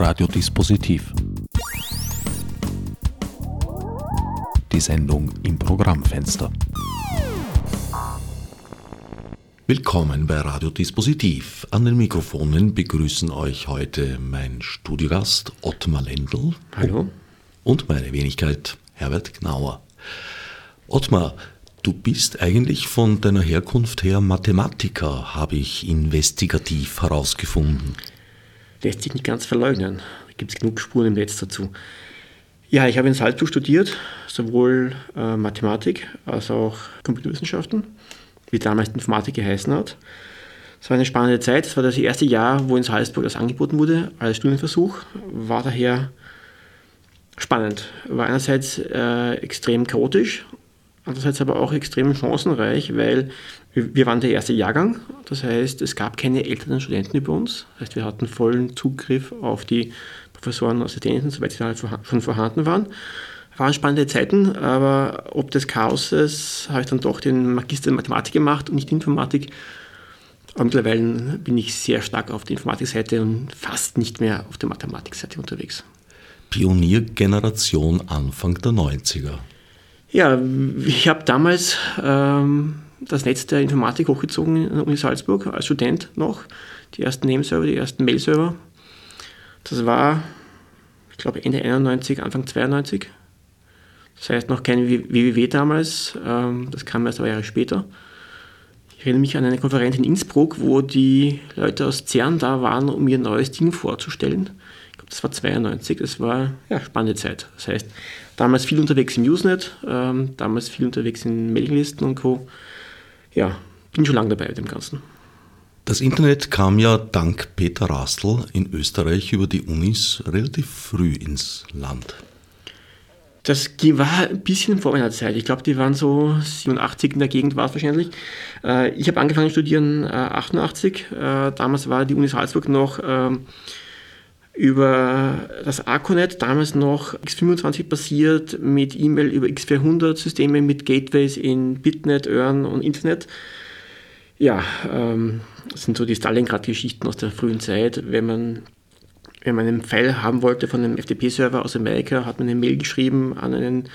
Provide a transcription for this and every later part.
Radiodispositiv. Die Sendung im Programmfenster. Willkommen bei Radiodispositiv. An den Mikrofonen begrüßen euch heute mein Studiogast Ottmar Lendl. Hallo. Und meine Wenigkeit Herbert Gnauer. Ottmar, du bist eigentlich von deiner Herkunft her Mathematiker, habe ich investigativ herausgefunden. Lässt sich nicht ganz verleugnen. Da gibt es genug Spuren im Netz dazu. Ja, ich habe in Salzburg studiert, sowohl äh, Mathematik als auch Computerwissenschaften, wie damals Informatik geheißen hat. Es war eine spannende Zeit. Es war das erste Jahr, wo in Salzburg das angeboten wurde als Studienversuch. War daher spannend. War einerseits äh, extrem chaotisch andererseits aber auch extrem chancenreich, weil wir waren der erste Jahrgang. Das heißt, es gab keine älteren Studenten über uns. Das heißt, wir hatten vollen Zugriff auf die Professoren, Assistenten, soweit sie schon vorhanden waren. Waren spannende Zeiten, aber ob des Chaoses habe ich dann doch den Magister in Mathematik gemacht und nicht Informatik. Aber mittlerweile bin ich sehr stark auf der Informatikseite und fast nicht mehr auf der Mathematikseite unterwegs. Pioniergeneration Anfang der 90er. Ja, ich habe damals ähm, das Netz der Informatik hochgezogen in der Uni Salzburg als Student noch. Die ersten Nameserver, die ersten Mail-Server. Das war, ich glaube, Ende 91, Anfang 92. Das heißt noch kein WWW damals, ähm, das kam erst zwei Jahre später. Ich erinnere mich an eine Konferenz in Innsbruck, wo die Leute aus CERN da waren, um ihr neues Ding vorzustellen. Ich glaube, das war 92, das war ja spannende Zeit. Das heißt, Damals viel unterwegs im Usenet, ähm, damals viel unterwegs in Mailinglisten und Co. Ja, bin schon lange dabei mit dem Ganzen. Das Internet kam ja dank Peter Rastl in Österreich über die Unis relativ früh ins Land. Das war ein bisschen vor meiner Zeit. Ich glaube, die waren so 87 in der Gegend war es wahrscheinlich. Äh, ich habe angefangen zu studieren 88. Äh, äh, damals war die Uni Salzburg noch ähm, über das Arconet, damals noch x25 basiert, mit E-Mail über x400-Systeme, mit Gateways in Bitnet, Earn und Internet. Ja, ähm, das sind so die Stalingrad-Geschichten aus der frühen Zeit. Wenn man, wenn man einen File haben wollte von einem FTP-Server aus Amerika, hat man eine Mail geschrieben an einen,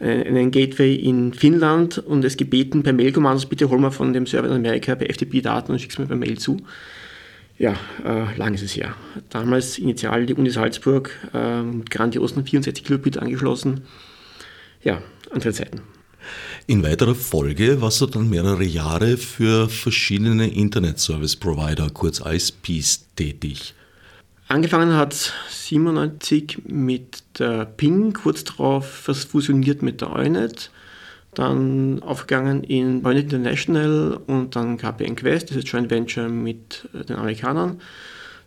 einen Gateway in Finnland und es gebeten per Mail-Kommandos, bitte hol mal von dem Server in Amerika per FTP-Daten und schick's mir per Mail zu ja, äh, lang ist es her. Damals initial die Uni Salzburg äh, mit grandiosen 64 Kilobit angeschlossen. Ja, andere Zeiten. In weiterer Folge warst du dann mehrere Jahre für verschiedene Internet Service Provider, kurz ISPs, tätig. Angefangen hat 97 mit der Ping, kurz darauf fusioniert mit der Eunet dann aufgegangen in Point International und dann KPN Quest, das ist Joint Venture mit äh, den Amerikanern.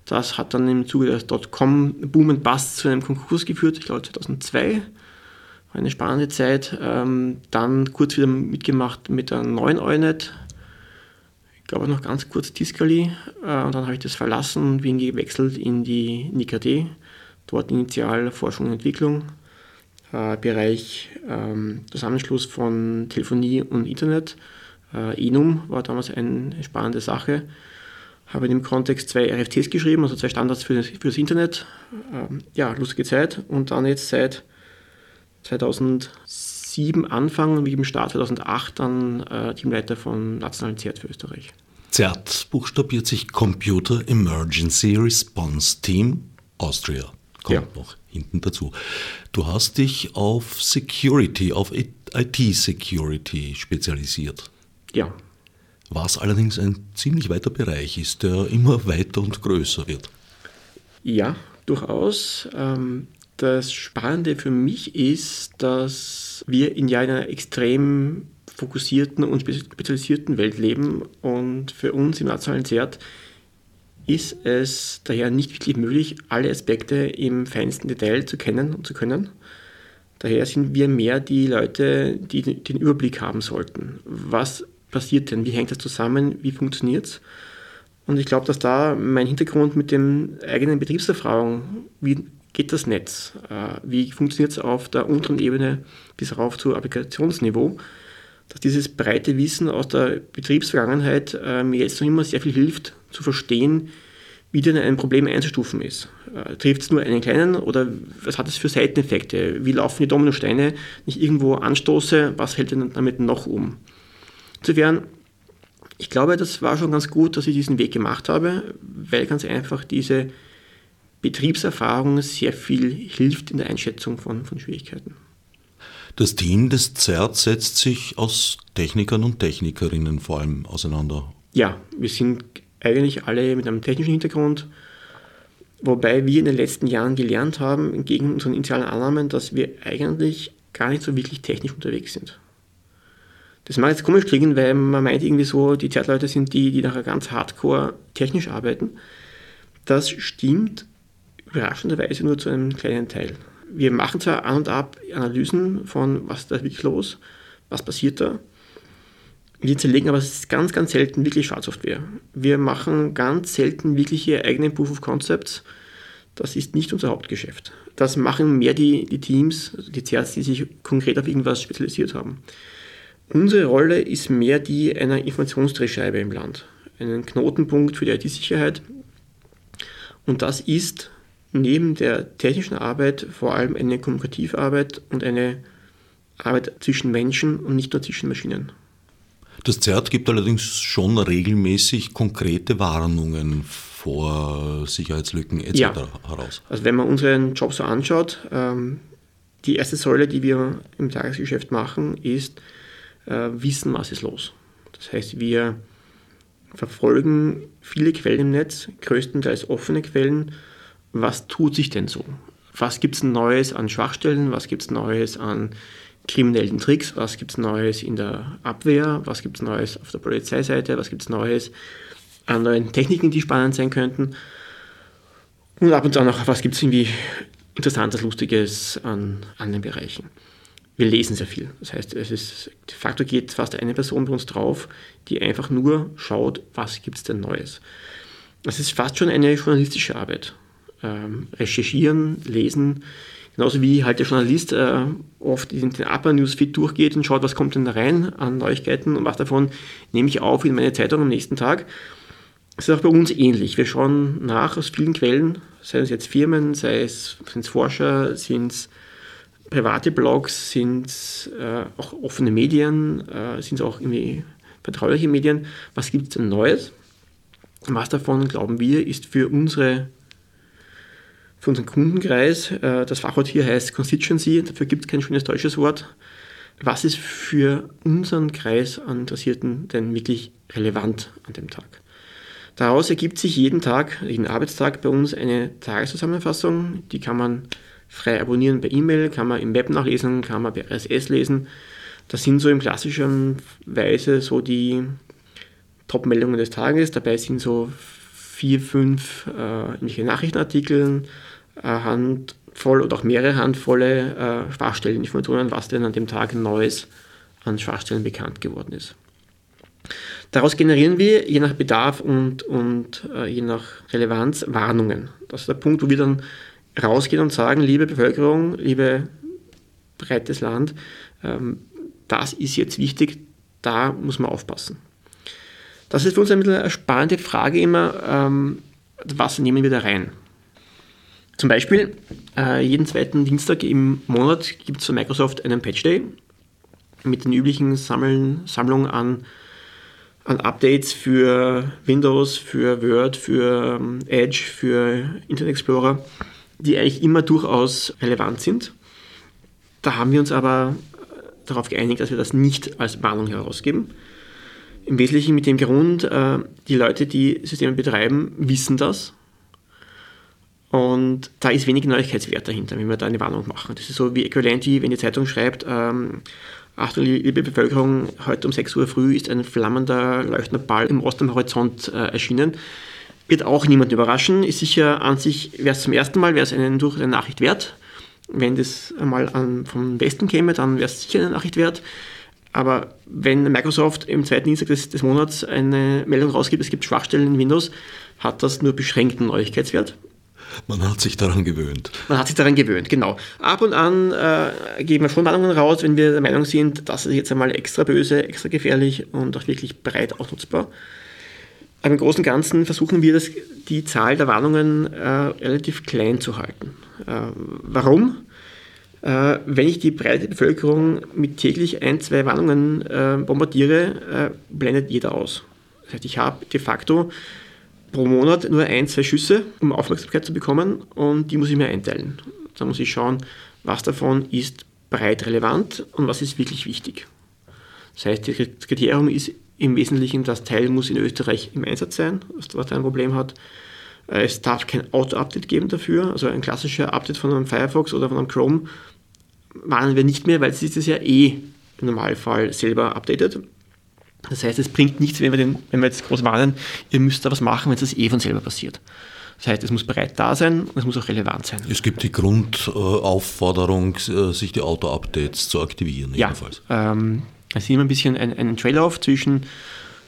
Das hat dann im Zuge des Dotcom-Boom und Bust zu einem Konkurs geführt, ich glaube 2002. War eine spannende Zeit. Ähm, dann kurz wieder mitgemacht mit der neuen Eunet. Ich glaube noch ganz kurz Tiscali. Äh, und dann habe ich das verlassen und bin gewechselt in die NIKD. Dort initial Forschung und Entwicklung äh, Bereich ähm, Zusammenschluss von Telefonie und Internet. Äh, Enum war damals eine spannende Sache. Habe in dem Kontext zwei RFTs geschrieben, also zwei Standards für das, für das Internet. Ähm, ja, lustige Zeit. Und dann jetzt seit 2007 Anfang, wie im Start 2008 dann äh, Teamleiter von Nationalen CERT für Österreich. CERT buchstabiert sich Computer Emergency Response Team Austria. Kommt ja. noch hinten dazu. Du hast dich auf Security, auf IT-Security spezialisiert. Ja. Was allerdings ein ziemlich weiter Bereich ist, der immer weiter und größer wird. Ja, durchaus. Ähm, das Spannende für mich ist, dass wir in einer extrem fokussierten und spezialisierten Welt leben und für uns im nationalen CERT ist es daher nicht wirklich möglich, alle Aspekte im feinsten Detail zu kennen und zu können. Daher sind wir mehr die Leute, die den Überblick haben sollten. Was passiert denn? Wie hängt das zusammen? Wie funktioniert es? Und ich glaube, dass da mein Hintergrund mit dem eigenen Betriebserfahrung, wie geht das Netz? Äh, wie funktioniert es auf der unteren Ebene bis rauf zu Applikationsniveau? Dass dieses breite Wissen aus der Betriebsvergangenheit mir jetzt noch immer sehr viel hilft, zu verstehen, wie denn ein Problem einzustufen ist. Äh, trifft es nur einen kleinen oder was hat es für Seiteneffekte? Wie laufen die Dominosteine, ich irgendwo anstoße, was hält denn damit noch um? Insofern, ich glaube, das war schon ganz gut, dass ich diesen Weg gemacht habe, weil ganz einfach diese Betriebserfahrung sehr viel hilft in der Einschätzung von, von Schwierigkeiten. Das Team des ZERT setzt sich aus Technikern und Technikerinnen vor allem auseinander. Ja, wir sind eigentlich alle mit einem technischen Hintergrund, wobei wir in den letzten Jahren gelernt haben, entgegen unseren initialen Annahmen, dass wir eigentlich gar nicht so wirklich technisch unterwegs sind. Das mag jetzt komisch klingen, weil man meint irgendwie so, die Zeitleute sind die, die nachher ganz hardcore technisch arbeiten. Das stimmt überraschenderweise nur zu einem kleinen Teil. Wir machen zwar an und ab Analysen von, was ist da wirklich los, was passiert da, wir zerlegen aber ganz, ganz selten wirklich Schadsoftware. Wir machen ganz selten wirkliche eigenen Proof of Concepts. Das ist nicht unser Hauptgeschäft. Das machen mehr die, die Teams, die CERTs, die sich konkret auf irgendwas spezialisiert haben. Unsere Rolle ist mehr die einer Informationsdrehscheibe im Land, einen Knotenpunkt für die IT-Sicherheit. Und das ist neben der technischen Arbeit vor allem eine Kommunikativarbeit und eine Arbeit zwischen Menschen und nicht nur zwischen Maschinen. Das ZERT gibt allerdings schon regelmäßig konkrete Warnungen vor Sicherheitslücken etc. Ja. heraus. Also wenn man unseren Job so anschaut, ähm, die erste Säule, die wir im Tagesgeschäft machen, ist äh, wissen, was ist los. Das heißt, wir verfolgen viele Quellen im Netz, größtenteils offene Quellen. Was tut sich denn so? Was gibt es Neues an Schwachstellen? Was gibt es Neues an kriminellen Tricks, was gibt es Neues in der Abwehr, was gibt es Neues auf der Polizeiseite, was gibt es Neues an neuen Techniken, die spannend sein könnten. Und ab und zu auch noch, was gibt es irgendwie Interessantes, Lustiges an anderen Bereichen. Wir lesen sehr viel. Das heißt, es ist, de facto geht fast eine Person bei uns drauf, die einfach nur schaut, was gibt es denn Neues. Das ist fast schon eine journalistische Arbeit. Ähm, recherchieren, lesen, Genauso wie halt der Journalist äh, oft in den Upper Newsfeed durchgeht und schaut, was kommt denn da rein an Neuigkeiten und was davon nehme ich auf in meine Zeitung am nächsten Tag. Das ist auch bei uns ähnlich. Wir schauen nach aus vielen Quellen, sei es jetzt Firmen, sei es, sind Forscher, sind es private Blogs, sind es äh, auch offene Medien, äh, sind es auch irgendwie vertrauliche Medien. Was gibt es denn Neues? Was davon, glauben wir, ist für unsere für unseren Kundenkreis. Äh, das Fachwort hier heißt Constituency, dafür gibt es kein schönes deutsches Wort. Was ist für unseren Kreis an Interessierten denn wirklich relevant an dem Tag? Daraus ergibt sich jeden Tag, jeden Arbeitstag bei uns eine Tageszusammenfassung. Die kann man frei abonnieren per E-Mail, kann man im Web nachlesen, kann man per RSS lesen. Das sind so im klassischen Weise so Top-Meldungen des Tages. Dabei sind so vier, fünf äh, Nachrichtenartikel, Handvoll oder auch mehrere Handvolle äh, Schwachstelleninformationen, was denn an dem Tag Neues an Schwachstellen bekannt geworden ist. Daraus generieren wir je nach Bedarf und, und äh, je nach Relevanz Warnungen. Das ist der Punkt, wo wir dann rausgehen und sagen, liebe Bevölkerung, liebe breites Land, ähm, das ist jetzt wichtig, da muss man aufpassen. Das ist für uns eine spannende Frage immer, ähm, was nehmen wir da rein? Zum Beispiel, äh, jeden zweiten Dienstag im Monat gibt es von Microsoft einen Patch Day mit den üblichen Sammeln, Sammlung an, an Updates für Windows, für Word, für ähm, Edge, für Internet Explorer, die eigentlich immer durchaus relevant sind. Da haben wir uns aber darauf geeinigt, dass wir das nicht als Warnung herausgeben. Im Wesentlichen mit dem Grund, äh, die Leute, die Systeme betreiben, wissen das und da ist wenig Neuigkeitswert dahinter, wenn wir da eine Warnung machen. Das ist so wie äquivalent wie wenn die Zeitung schreibt, ähm, Achtung, liebe Bevölkerung, heute um 6 Uhr früh ist ein flammender, leuchtender Ball im Osten am Horizont äh, erschienen. Wird auch niemand überraschen. Ist sicher an sich, wäre es zum ersten Mal, wäre es einen durch eine Nachricht wert. Wenn das einmal an, vom Westen käme, dann wäre es sicher eine Nachricht wert. Aber wenn Microsoft im zweiten Dienstag des, des Monats eine Meldung rausgibt, es gibt Schwachstellen in Windows, hat das nur beschränkten Neuigkeitswert. Man hat sich daran gewöhnt. Man hat sich daran gewöhnt, genau. Ab und an äh, geben wir schon Warnungen raus, wenn wir der Meinung sind, das ist jetzt einmal extra böse, extra gefährlich und auch wirklich breit ausnutzbar. Aber im Großen und Ganzen versuchen wir, das, die Zahl der Warnungen äh, relativ klein zu halten. Äh, warum? Äh, wenn ich die breite Bevölkerung mit täglich ein, zwei Warnungen äh, bombardiere, äh, blendet jeder aus. Das heißt, ich habe de facto pro Monat nur ein, zwei Schüsse, um Aufmerksamkeit zu bekommen und die muss ich mir einteilen. Da muss ich schauen, was davon ist breit relevant und was ist wirklich wichtig. Das heißt, das Kriterium ist im Wesentlichen, das Teil muss in Österreich im Einsatz sein, was ein Problem hat. Äh, es darf kein Auto-Update geben dafür, also ein klassischer Update von einem Firefox oder von einem Chrome warnen wir nicht mehr, weil es ist ja eh im Normalfall selber updated. Das heißt, es bringt nichts, wenn wir, den, wenn wir jetzt groß warnen, ihr müsst da was machen, wenn es eh von selber passiert. Das heißt, es muss bereit da sein und es muss auch relevant sein. Es gibt die Grundaufforderung, äh, sich die Auto-Updates zu aktivieren. Ja, ähm, es ist immer ein bisschen ein, ein Trade-off zwischen,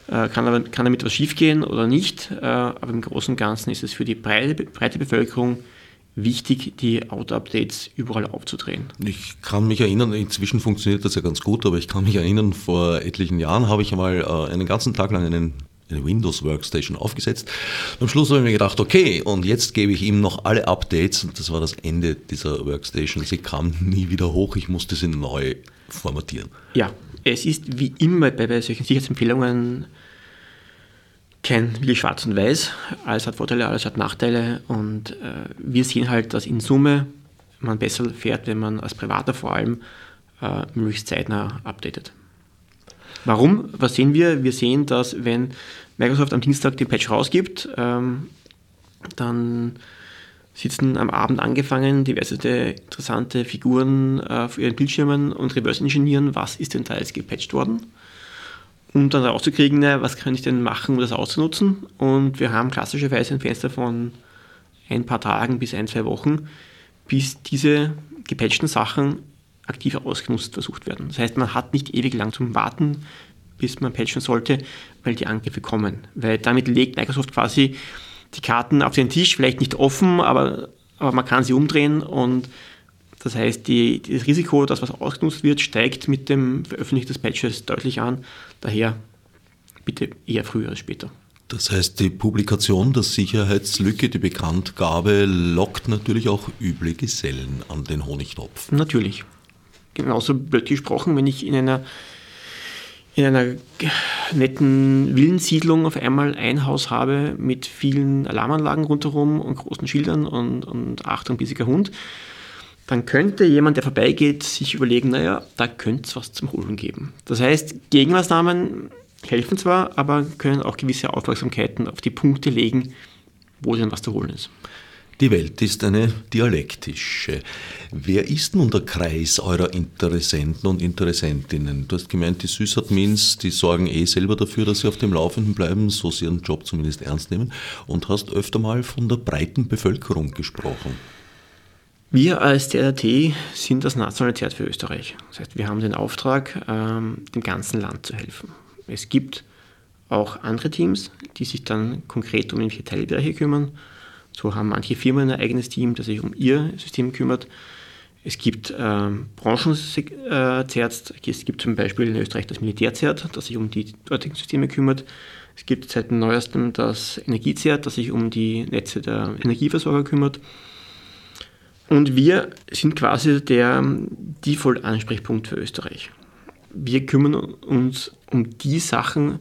äh, kann, aber, kann damit was schiefgehen oder nicht, äh, aber im Großen und Ganzen ist es für die breite, breite Bevölkerung wichtig, die Auto-Updates überall aufzudrehen. Ich kann mich erinnern, inzwischen funktioniert das ja ganz gut, aber ich kann mich erinnern, vor etlichen Jahren habe ich einmal äh, einen ganzen Tag lang einen eine Windows Workstation aufgesetzt. Am Schluss habe ich mir gedacht, okay, und jetzt gebe ich ihm noch alle Updates und das war das Ende dieser Workstation. Sie kam nie wieder hoch, ich musste sie neu formatieren. Ja, es ist wie immer bei, bei solchen Sicherheitsempfehlungen kein wirklich schwarz und weiß. Alles hat Vorteile, alles hat Nachteile und äh, wir sehen halt, dass in Summe man besser fährt, wenn man als Privater vor allem äh, möglichst zeitnah updatet. Warum? Was sehen wir? Wir sehen, dass wenn Microsoft am Dienstag den Patch rausgibt, ähm, dann sitzen am Abend angefangen diverse interessante Figuren äh, auf ihren Bildschirmen und reverse engineeren, was ist denn da jetzt gepatcht worden, um dann rauszukriegen, was kann ich denn machen, um das auszunutzen. Und wir haben klassischerweise ein Fenster von ein paar Tagen bis ein, zwei Wochen, bis diese gepatchten Sachen aktiv ausgenutzt versucht werden. Das heißt, man hat nicht ewig lang zum Warten, bis man patchen sollte, weil die Angriffe kommen. Weil damit legt Microsoft quasi die Karten auf den Tisch, vielleicht nicht offen, aber, aber man kann sie umdrehen und das heißt, die, das Risiko, dass was ausgenutzt wird, steigt mit dem Veröffentlichen des Patches deutlich an. Daher bitte eher früher als später. Das heißt, die Publikation der Sicherheitslücke, die Bekanntgabe, lockt natürlich auch üble Gesellen an den Honigtopf. Natürlich genauso blöd gesprochen, wenn ich in einer, in einer netten Villensiedlung auf einmal ein Haus habe mit vielen Alarmanlagen rundherum und großen Schildern und, und Achtung, bissiger Hund, dann könnte jemand, der vorbeigeht, sich überlegen, naja, da könnte es was zum Holen geben. Das heißt, Gegenmaßnahmen helfen zwar, aber können auch gewisse Aufmerksamkeiten auf die Punkte legen, wo denn was zu holen ist. Die Welt ist eine dialektische. Wer ist nun der Kreis eurer Interessenten und Interessentinnen? Du hast gemeint, die Sysadmins, die sorgen eh selber dafür, dass sie auf dem Laufenden bleiben, so sie ihren Job zumindest ernst nehmen und hast öfter mal von der breiten Bevölkerung gesprochen. Wir als DRT sind das nationale Zert für Österreich. Das heißt, wir haben den Auftrag, ähm, dem ganzen Land zu helfen. Es gibt auch andere Teams, die sich dann konkret um irgendwelche Teilbereiche kümmern. So haben manche Firmen ein eigenes Team, das sich um ihr System kümmert. Es gibt ähm, Branchenzerts, es gibt zum Beispiel in Österreich das Militärzert, das sich um die dortigen Systeme kümmert. Es gibt seit neuestem das Energiezert, das sich um die Netze der Energieversorger kümmert. Und wir sind quasi der Default-Ansprechpunkt für Österreich. Wir kümmern uns um die Sachen,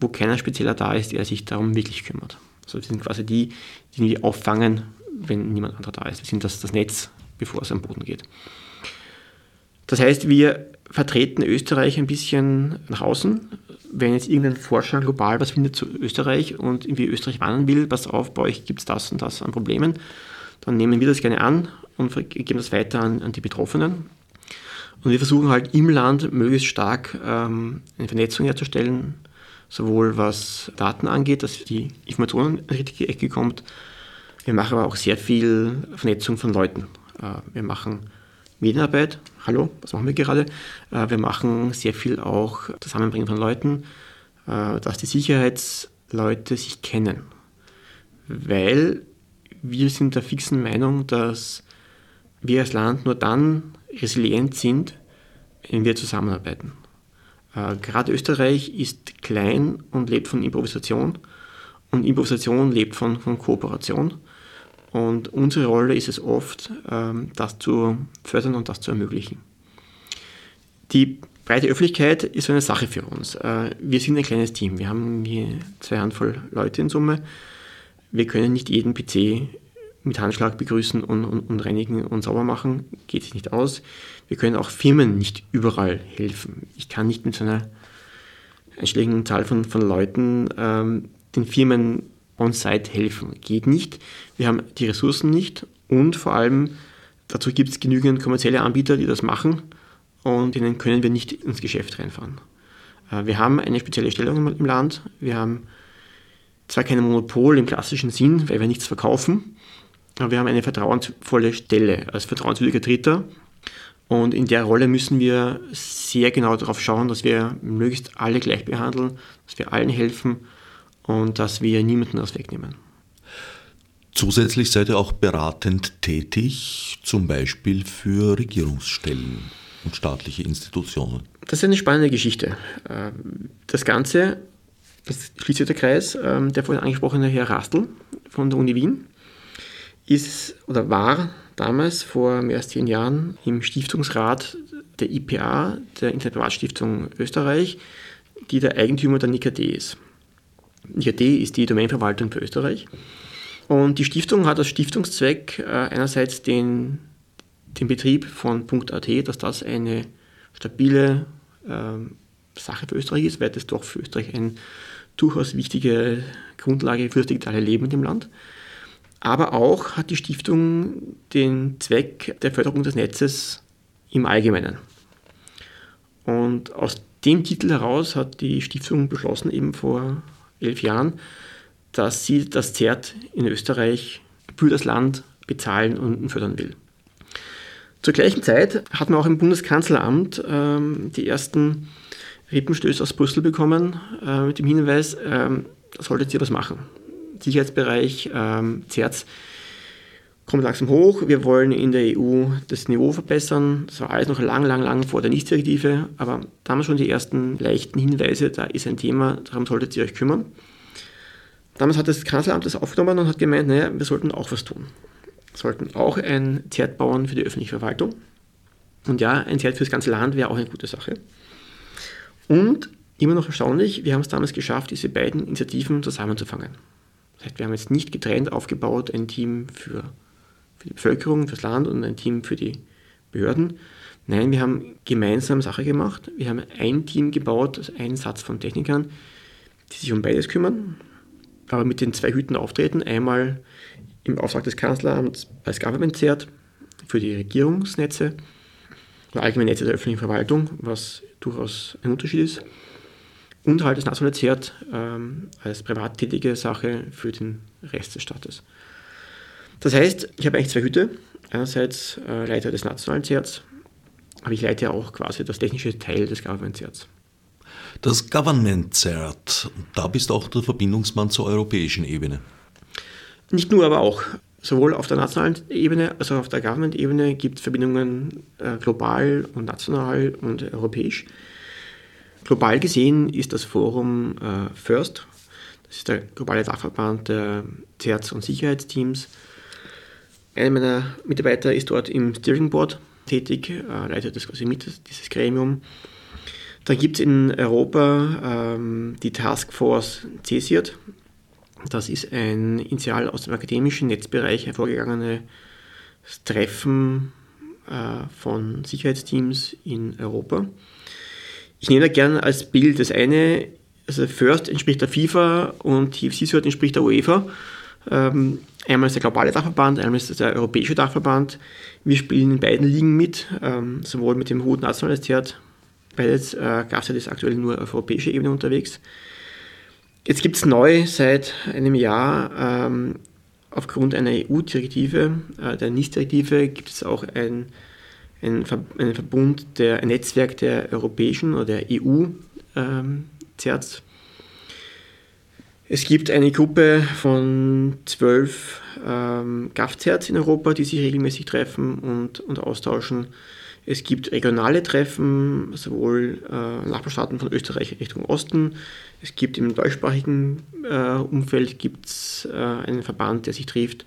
wo keiner spezieller da ist, der sich darum wirklich kümmert. Also wir sind quasi die, die die auffangen, wenn niemand anderer da ist. Wir sind das, das Netz, bevor es am Boden geht. Das heißt, wir vertreten Österreich ein bisschen nach außen. Wenn jetzt irgendein Forscher global was findet zu Österreich und irgendwie Österreich warnen will, pass auf, bei euch gibt es das und das an Problemen, dann nehmen wir das gerne an und geben das weiter an, an die Betroffenen. Und wir versuchen halt im Land möglichst stark ähm, eine Vernetzung herzustellen, sowohl was Daten angeht, dass die Information in die richtige Ecke kommt. Wir machen aber auch sehr viel Vernetzung von Leuten. Äh, wir machen Medienarbeit. Hallo, was machen wir gerade? Äh, wir machen sehr viel auch Zusammenbringen von Leuten, äh, dass die Sicherheitsleute sich kennen. Weil wir sind der fixen Meinung, dass wir als Land nur dann resilient sind, wenn wir zusammenarbeiten. Äh, gerade Österreich ist klein und lebt von Improvisation. Und Improvisation lebt von, von Kooperation. Und unsere Rolle ist es oft, ähm, das zu fördern und das zu ermöglichen. Die breite Öffentlichkeit ist so eine Sache für uns. Äh, wir sind ein kleines Team. Wir haben hier zwei Handvoll Leute in Summe. Wir können nicht jeden PC mit Handschlag begrüßen und, und, und reinigen und sauber machen. Geht sich nicht aus. Wir können auch Firmen nicht überall helfen. Ich kann nicht mit so einer einschlägigen Zahl von, von Leuten ähm, den Firmen on-site helfen. Geht nicht. Wir haben die Ressourcen nicht und vor allem dazu gibt es genügend kommerzielle Anbieter, die das machen und denen können wir nicht ins Geschäft reinfahren. Äh, wir haben eine spezielle Stellung im Land. Wir haben zwar kein Monopol im klassischen Sinn, weil wir nichts verkaufen, aber wir haben eine vertrauensvolle Stelle als vertrauenswürdiger Dritter. Und in der Rolle müssen wir sehr genau darauf schauen, dass wir möglichst alle gleich behandeln, dass wir allen helfen und dass wir niemanden das wegnehmen. Zusätzlich seid ihr auch beratend tätig, zum Beispiel für Regierungsstellen und staatliche Institutionen. Das ist eine spannende Geschichte. Äh, das Ganze, das schließt sich der Kreis, ähm, der vorhin angesprochene Herr Rastl von der Uni Wien ist oder war damals vor mehr als zehn Jahren im Stiftungsrat der IPA, der Internetprivatstiftung Österreich, die der Eigentümer der NIKD ist. NIKD ist die Domainverwaltung für Österreich. Und die Stiftung hat als Stiftungszweck äh, einerseits den, den Betrieb von .at, dass das eine stabile äh, Sache für Österreich ist, weil das doch für Österreich eine durchaus wichtige Grundlage für das digitale Leben in dem Land. Aber auch hat die Stiftung den Zweck der Förderung des Netzes im Allgemeinen. Und aus dem Titel heraus hat die Stiftung beschlossen, eben vor elf Jahren, dass sie das ZERT in Österreich für das Land bezahlen und fördern will. Zur gleichen Zeit hat man auch im Bundeskanzleramt ähm, die ersten Rippenstöße aus Brüssel bekommen äh, mit dem Hinweis, ähm, solltet ihr was machen. Sicherheitsbereich, ähm, CERTS, kommt langsam hoch. Wir wollen in der EU das Niveau verbessern. Das war alles noch lang, lang, lang vor der NIS-Direktive, aber da haben wir schon die ersten leichten Hinweise, da ist ein Thema, darum solltet ihr euch kümmern. Damals hat das Kanzleramt das aufgenommen und hat gemeint, naja, wir sollten auch was tun. Sollten auch ein ZERT bauen für die öffentliche Verwaltung. Und ja, ein ZERT für das ganze Land wäre auch eine gute Sache. Und immer noch erstaunlich, wir haben es damals geschafft, diese beiden Initiativen zusammenzufangen. Das heißt, wir haben jetzt nicht getrennt aufgebaut, ein Team für, für die Bevölkerung, fürs Land und ein Team für die Behörden. Nein, wir haben gemeinsam Sache gemacht. Wir haben ein Team gebaut, also einen Satz von Technikern, die sich um beides kümmern, aber mit den zwei Hüten auftreten. Einmal im Auftrag des Kanzleramts als Government-Cert für die Regierungsnetze oder allgemeine Netze der öffentlichen Verwaltung, was durchaus ein Unterschied ist und halt das nationale ZERT ähm, als privat tätige Sache für den Rest des Staates. Das heißt, ich habe eigentlich zwei Hüte. Einerseits äh, Leiter des nationalen ZERTs, aber ich leite auch quasi das technische Teil des Government ZERTs. Das Government ZERT, da bist du auch der Verbindungsmann zur europäischen Ebene. Nicht nur, aber auch. Sowohl auf der nationalen Ebene als auch auf der Government-Ebene gibt es Verbindungen äh, global und national und europäisch. Global gesehen ist das Forum äh, FIRST, das ist der globale Dachverband der Sicherheits- und Sicherheitsteams. Einer meiner Mitarbeiter ist dort im Steering Board tätig, äh, leitet das quasi mit, dieses Gremium. Dann gibt es in Europa ähm, die Taskforce CSIRT. Das ist ein initial aus dem akademischen Netzbereich hervorgegangenes Treffen äh, von Sicherheitsteams in Europa. Ich nehme da gerne als Bild das eine, also First entspricht der FIFA und TFC entspricht der UEFA. Ähm, einmal ist der globale Dachverband, einmal ist der europäische Dachverband. Wir spielen in beiden Ligen mit, ähm, sowohl mit dem Hut Nationales Theater, beides äh, GAFSAT ist aktuell nur auf europäischer Ebene unterwegs. Jetzt gibt es neu seit einem Jahr ähm, aufgrund einer EU-Direktive, äh, der NIS-Direktive, gibt es auch ein ein, ein Verbund, der, ein Netzwerk der europäischen oder der EU-Zerts. Ähm, es gibt eine Gruppe von zwölf ähm, GAF-Zerts in Europa, die sich regelmäßig treffen und, und austauschen. Es gibt regionale Treffen, sowohl äh, Nachbarstaaten von Österreich Richtung Osten. Es gibt im deutschsprachigen äh, Umfeld gibt's, äh, einen Verband, der sich trifft.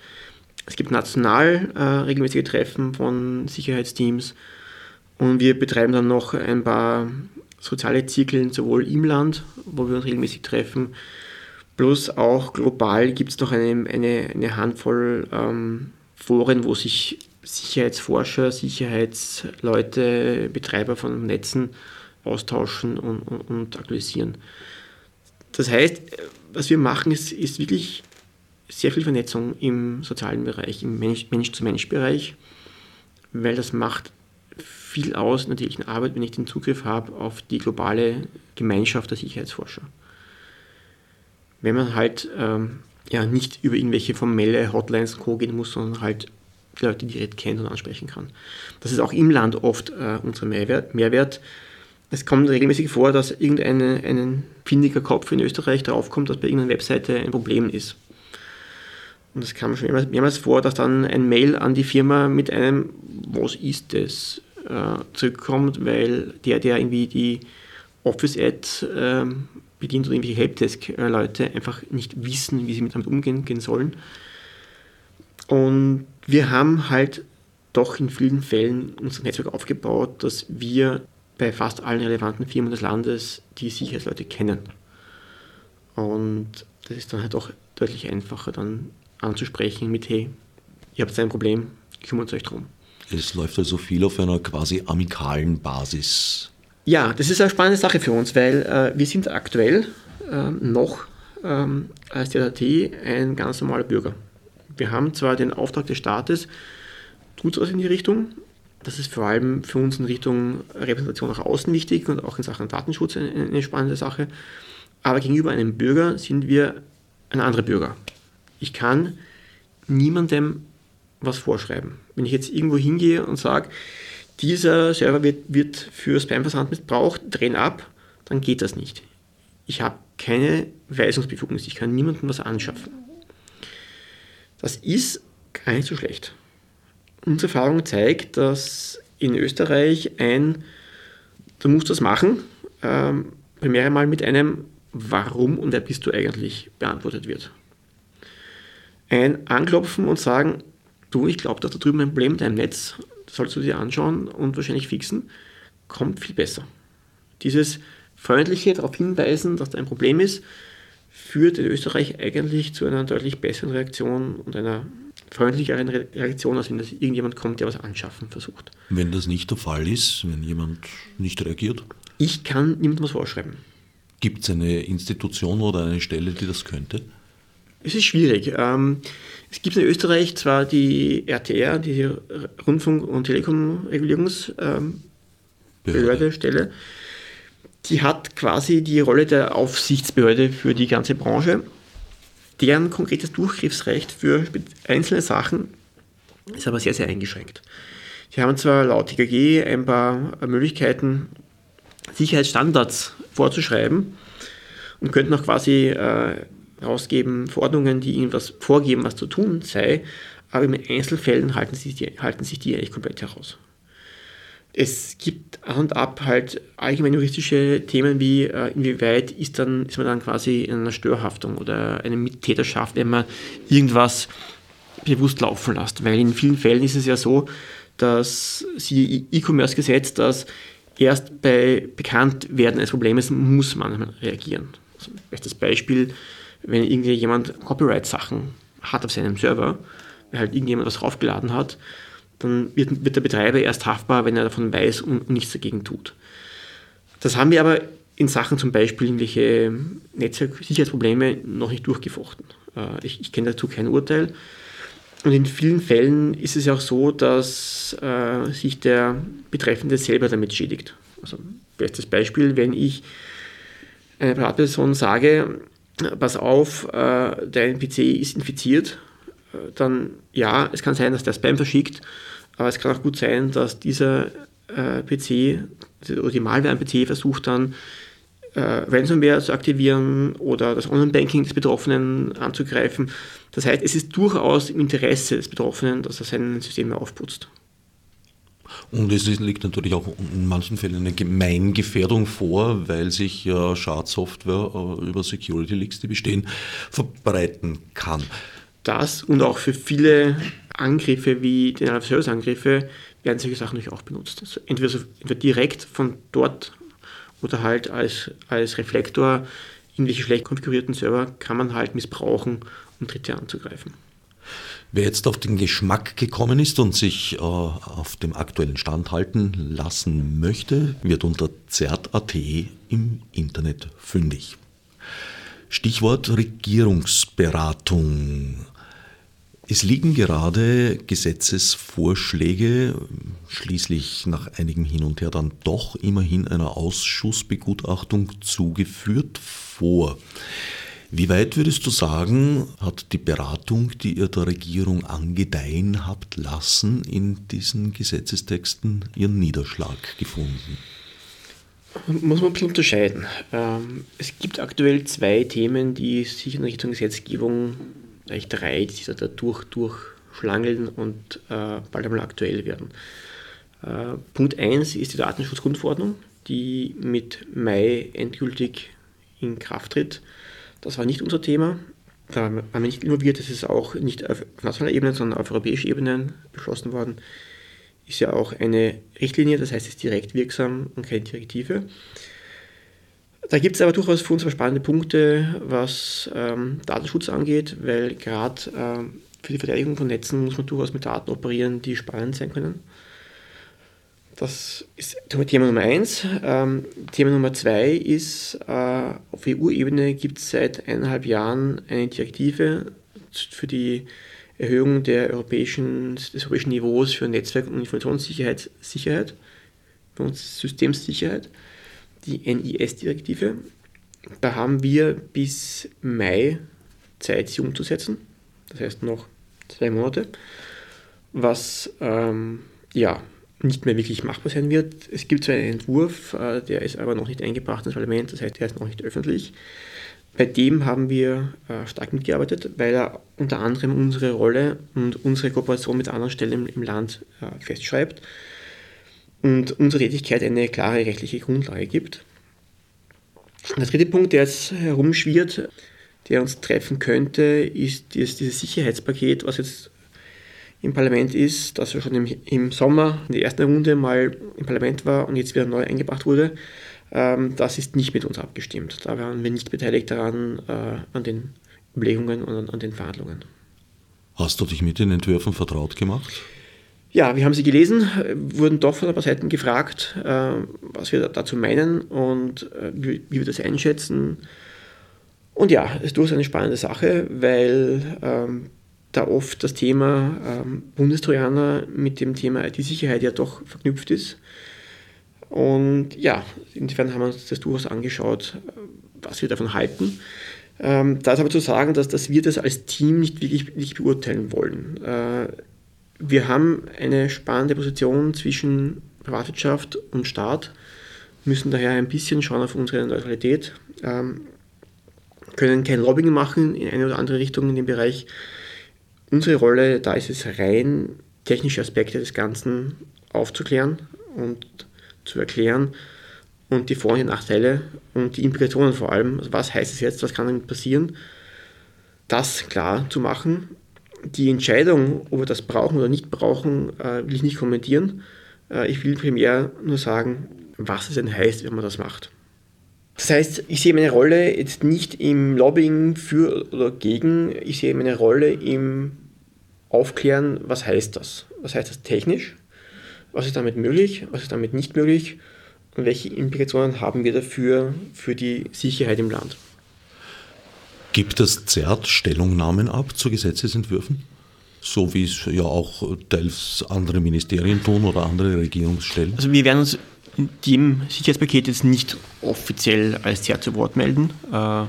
Es gibt national äh, regelmäßige Treffen von Sicherheitsteams. Und wir betreiben dann noch ein paar soziale Zirkeln, sowohl im Land, wo wir uns regelmäßig treffen, plus auch global gibt es noch eine, eine, eine Handvoll ähm, Foren, wo sich Sicherheitsforscher, Sicherheitsleute, Betreiber von Netzen austauschen und, und, und aktualisieren. Das heißt, was wir machen, ist, ist wirklich sehr viel Vernetzung im sozialen Bereich, im Mensch-zu-Mensch-Bereich, weil das macht viel aus in der täglichen Arbeit, wenn ich den Zugriff habe auf die globale Gemeinschaft der Sicherheitsforscher. Wenn man halt ähm, ja, nicht über irgendwelche formelle Hotlines und Co. gehen muss, sondern halt die Leute direkt kennt und ansprechen kann. Das ist auch im Land oft äh, unser Mehrwert, Mehrwert. Es kommt regelmäßig vor, dass irgendein ein findiger Kopf in Österreich draufkommt, dass bei irgendeiner Webseite ein Problem ist. Und es kam schon mehrmals, mehrmals vor, dass dann ein Mail an die Firma mit einem Was ist das? Äh, zurückkommt, weil der, der irgendwie die Office-Ad äh, bedient oder irgendwelche Helpdesk-Leute einfach nicht wissen, wie sie damit umgehen gehen sollen. Und wir haben halt doch in vielen Fällen unser Netzwerk aufgebaut, dass wir bei fast allen relevanten Firmen des Landes die Sicherheitsleute kennen. Und das ist dann halt auch deutlich einfacher dann anzusprechen mit, hey, ihr habt ein Problem, kümmert euch drum. Es läuft also viel auf einer quasi amikalen Basis. Ja, das ist eine spannende Sache für uns, weil äh, wir sind aktuell äh, noch ähm, als DAT ein ganz normaler Bürger. Wir haben zwar den Auftrag des Staates, tut was in die Richtung. Das ist vor allem für uns in Richtung Repräsentation nach außen wichtig und auch in Sachen Datenschutz eine, eine spannende Sache. Aber gegenüber einem Bürger sind wir ein anderer Bürger. Ich kann niemandem was vorschreiben. Wenn ich jetzt irgendwo hingehe und sage, dieser Server wird, wird für Spam-Versand missbraucht, drehen ab, dann geht das nicht. Ich habe keine Weisungsbefugnis, ich kann niemandem was anschaffen. Das ist gar nicht so schlecht. Unsere Erfahrung zeigt, dass in Österreich ein, du musst das machen, ähm, primär mal mit einem Warum und wer bist du eigentlich beantwortet wird. Ein Anklopfen und sagen, du, ich glaube, dass da drüben ein Problem mit deinem Netz, das sollst du dir anschauen und wahrscheinlich fixen, kommt viel besser. Dieses freundliche darauf hinweisen, dass da ein Problem ist, führt in Österreich eigentlich zu einer deutlich besseren Reaktion und einer freundlicheren Reaktion, als wenn das irgendjemand kommt, der was anschaffen versucht. Wenn das nicht der Fall ist, wenn jemand nicht reagiert? Ich kann niemandem was vorschreiben. Gibt es eine Institution oder eine Stelle, die das könnte? Es ist schwierig. Ähm, es gibt in Österreich zwar die RTR, die Rundfunk- und Telekom-Regulierungsbehörde, ähm, Stelle, die hat quasi die Rolle der Aufsichtsbehörde für die ganze Branche. Deren konkretes Durchgriffsrecht für einzelne Sachen ist aber sehr, sehr eingeschränkt. Sie haben zwar laut TKG ein paar Möglichkeiten, Sicherheitsstandards vorzuschreiben und könnten auch quasi äh, rausgeben, Verordnungen, die irgendwas vorgeben, was zu tun sei, aber in Einzelfällen halten sich die, halten sich die eigentlich komplett heraus. Es gibt an und ab halt allgemein juristische Themen wie, äh, inwieweit ist, dann, ist man dann quasi in einer Störhaftung oder eine Mittäterschaft, wenn man irgendwas bewusst laufen lässt. Weil in vielen Fällen ist es ja so, dass sie E-Commerce-Gesetz, dass erst bei Bekanntwerden eines Problems muss man reagieren. Also, bestes Beispiel, wenn irgendjemand Copyright-Sachen hat auf seinem Server, weil halt irgendjemand was draufgeladen hat, dann wird, wird der Betreiber erst haftbar, wenn er davon weiß und nichts dagegen tut. Das haben wir aber in Sachen zum Beispiel irgendwelche Netzwerksicherheitsprobleme noch nicht durchgefochten. Äh, ich, ich kenne dazu kein Urteil. Und in vielen Fällen ist es ja auch so, dass äh, sich der Betreffende selber damit schädigt. Also bestes Beispiel, wenn ich einer Privatperson sage, pass auf, äh, dein PC ist infiziert, dann ja, es kann sein, dass der Spam verschickt, aber es kann auch gut sein, dass dieser äh, PC oder die Malware am PC versucht dann äh, Ransomware zu aktivieren oder das Online-Banking des Betroffenen anzugreifen. Das heißt, es ist durchaus im Interesse des Betroffenen, dass er sein System aufputzt. Und es liegt natürlich auch in manchen Fällen eine Gemeingefährdung vor, weil sich ja Schadsoftware äh, über Security Leaks, die bestehen, verbreiten kann. Das und auch für viele Angriffe wie die Service-Angriffe werden solche Sachen natürlich auch benutzt. Also entweder, so, entweder direkt von dort oder halt als, als Reflektor in welche schlecht konfigurierten Server kann man halt missbrauchen, um Dritte anzugreifen. Wer jetzt auf den Geschmack gekommen ist und sich äh, auf dem aktuellen Stand halten lassen möchte, wird unter zert.at im Internet fündig. Stichwort Regierungsberatung. Es liegen gerade Gesetzesvorschläge, schließlich nach einigem Hin und Her dann doch immerhin einer Ausschussbegutachtung zugeführt vor. Wie weit würdest du sagen, hat die Beratung, die ihr der Regierung angedeihen habt lassen, in diesen Gesetzestexten ihren Niederschlag gefunden? Muss man ein bisschen unterscheiden. Ähm, es gibt aktuell zwei Themen, die sich in Richtung Gesetzgebung, eigentlich drei, die sich da durch, durchschlangeln und äh, bald einmal aktuell werden. Äh, Punkt 1 ist die Datenschutzgrundverordnung, die mit Mai endgültig in Kraft tritt. Das war nicht unser Thema. Da waren wir nicht involviert. Das ist auch nicht auf nationaler Ebene, sondern auf europäischer Ebene beschlossen worden. Ist ja auch eine Richtlinie, das heißt, es ist direkt wirksam und keine Direktive. Da gibt es aber durchaus für uns spannende Punkte, was ähm, Datenschutz angeht, weil gerade ähm, für die Verteidigung von Netzen muss man durchaus mit Daten operieren, die spannend sein können. Das ist Thema Nummer eins. Ähm, Thema Nummer zwei ist, äh, auf EU-Ebene gibt es seit eineinhalb Jahren eine Direktive für die Erhöhung der europäischen, des europäischen Niveaus für Netzwerk- und Informationssicherheit, Sicherheit, für uns Systemsicherheit, die NIS-Direktive. Da haben wir bis Mai Zeit, sie umzusetzen. Das heißt noch zwei Monate. Was ähm, ja, nicht mehr wirklich machbar sein wird. Es gibt zwar einen Entwurf, äh, der ist aber noch nicht eingebracht ins Parlament, das heißt, der ist noch nicht öffentlich. Bei dem haben wir äh, stark mitgearbeitet, weil er unter anderem unsere Rolle und unsere Kooperation mit anderen Stellen im Land äh, festschreibt und unsere Tätigkeit eine klare rechtliche Grundlage gibt. Der dritte Punkt, der jetzt herumschwirrt, der uns treffen könnte, ist dieses Sicherheitspaket, was jetzt im Parlament ist, dass er schon im, im Sommer in der ersten Runde mal im Parlament war und jetzt wieder neu eingebracht wurde. Ähm, das ist nicht mit uns abgestimmt. Da waren wir nicht beteiligt daran, äh, an den Überlegungen und an, an den Verhandlungen. Hast du dich mit den Entwürfen vertraut gemacht? Ja, wir haben sie gelesen, wurden doch von ein paar Seiten gefragt, äh, was wir dazu meinen und äh, wie, wie, wir das einschätzen. Und ja, es ist durchaus eine spannende Sache, weil ähm, da oft das Thema ähm, Bundestrojaner mit dem Thema IT-Sicherheit ja doch verknüpft ist. Und ja, insofern haben wir uns das durchaus angeschaut, was wir davon halten. Ähm, da ist aber zu sagen, dass, dass wir das als Team nicht wirklich nicht beurteilen wollen. Äh, wir haben eine spannende Position zwischen Privatwirtschaft und Staat, müssen daher ein bisschen schauen auf unsere Neutralität, ähm, können kein Lobbying machen in eine oder andere Richtung in dem Bereich, Unsere Rolle, da ist es rein technische Aspekte des Ganzen aufzuklären und zu erklären und die Vor- und Nachteile und die Implikationen vor allem, also was heißt es jetzt, was kann damit passieren, das klar zu machen. Die Entscheidung, ob wir das brauchen oder nicht brauchen, äh, will ich nicht kommentieren. Äh, ich will primär nur sagen, was es denn heißt, wenn man das macht. Das heißt, ich sehe meine Rolle jetzt nicht im Lobbying für oder gegen, ich sehe meine Rolle im Aufklären, was heißt das? Was heißt das technisch? Was ist damit möglich? Was ist damit nicht möglich? Und welche Implikationen haben wir dafür für die Sicherheit im Land? Gibt das ZERT Stellungnahmen ab zu Gesetzesentwürfen? So wie es ja auch teils andere Ministerien tun oder andere Regierungsstellen? Also wir werden uns in dem Sicherheitspaket jetzt nicht offiziell als CERT zu Wort melden. Äh,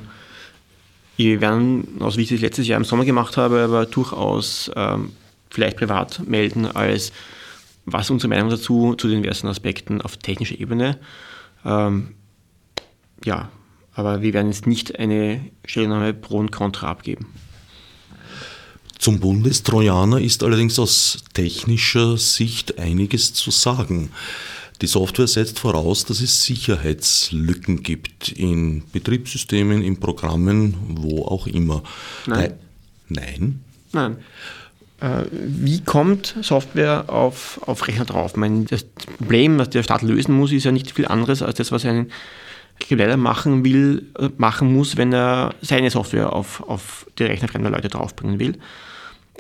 wir werden, also wie ich das letztes Jahr im Sommer gemacht habe, aber durchaus ähm, vielleicht privat melden, als was unsere Meinung dazu zu den diversen Aspekten auf technischer Ebene. Ähm, ja, aber wir werden jetzt nicht eine Stellungnahme pro und contra abgeben. Zum Bundestrojaner ist allerdings aus technischer Sicht einiges zu sagen. Die Software setzt voraus, dass es Sicherheitslücken gibt in Betriebssystemen, in Programmen, wo auch immer. Nein. Nein? Nein. Äh, wie kommt Software auf, auf Rechner drauf? Ich meine, das Problem, was der Staat lösen muss, ist ja nicht viel anderes als das, was ein Krimineller machen will, äh, machen muss, wenn er seine Software auf, auf die Rechner fremder Leute draufbringen will.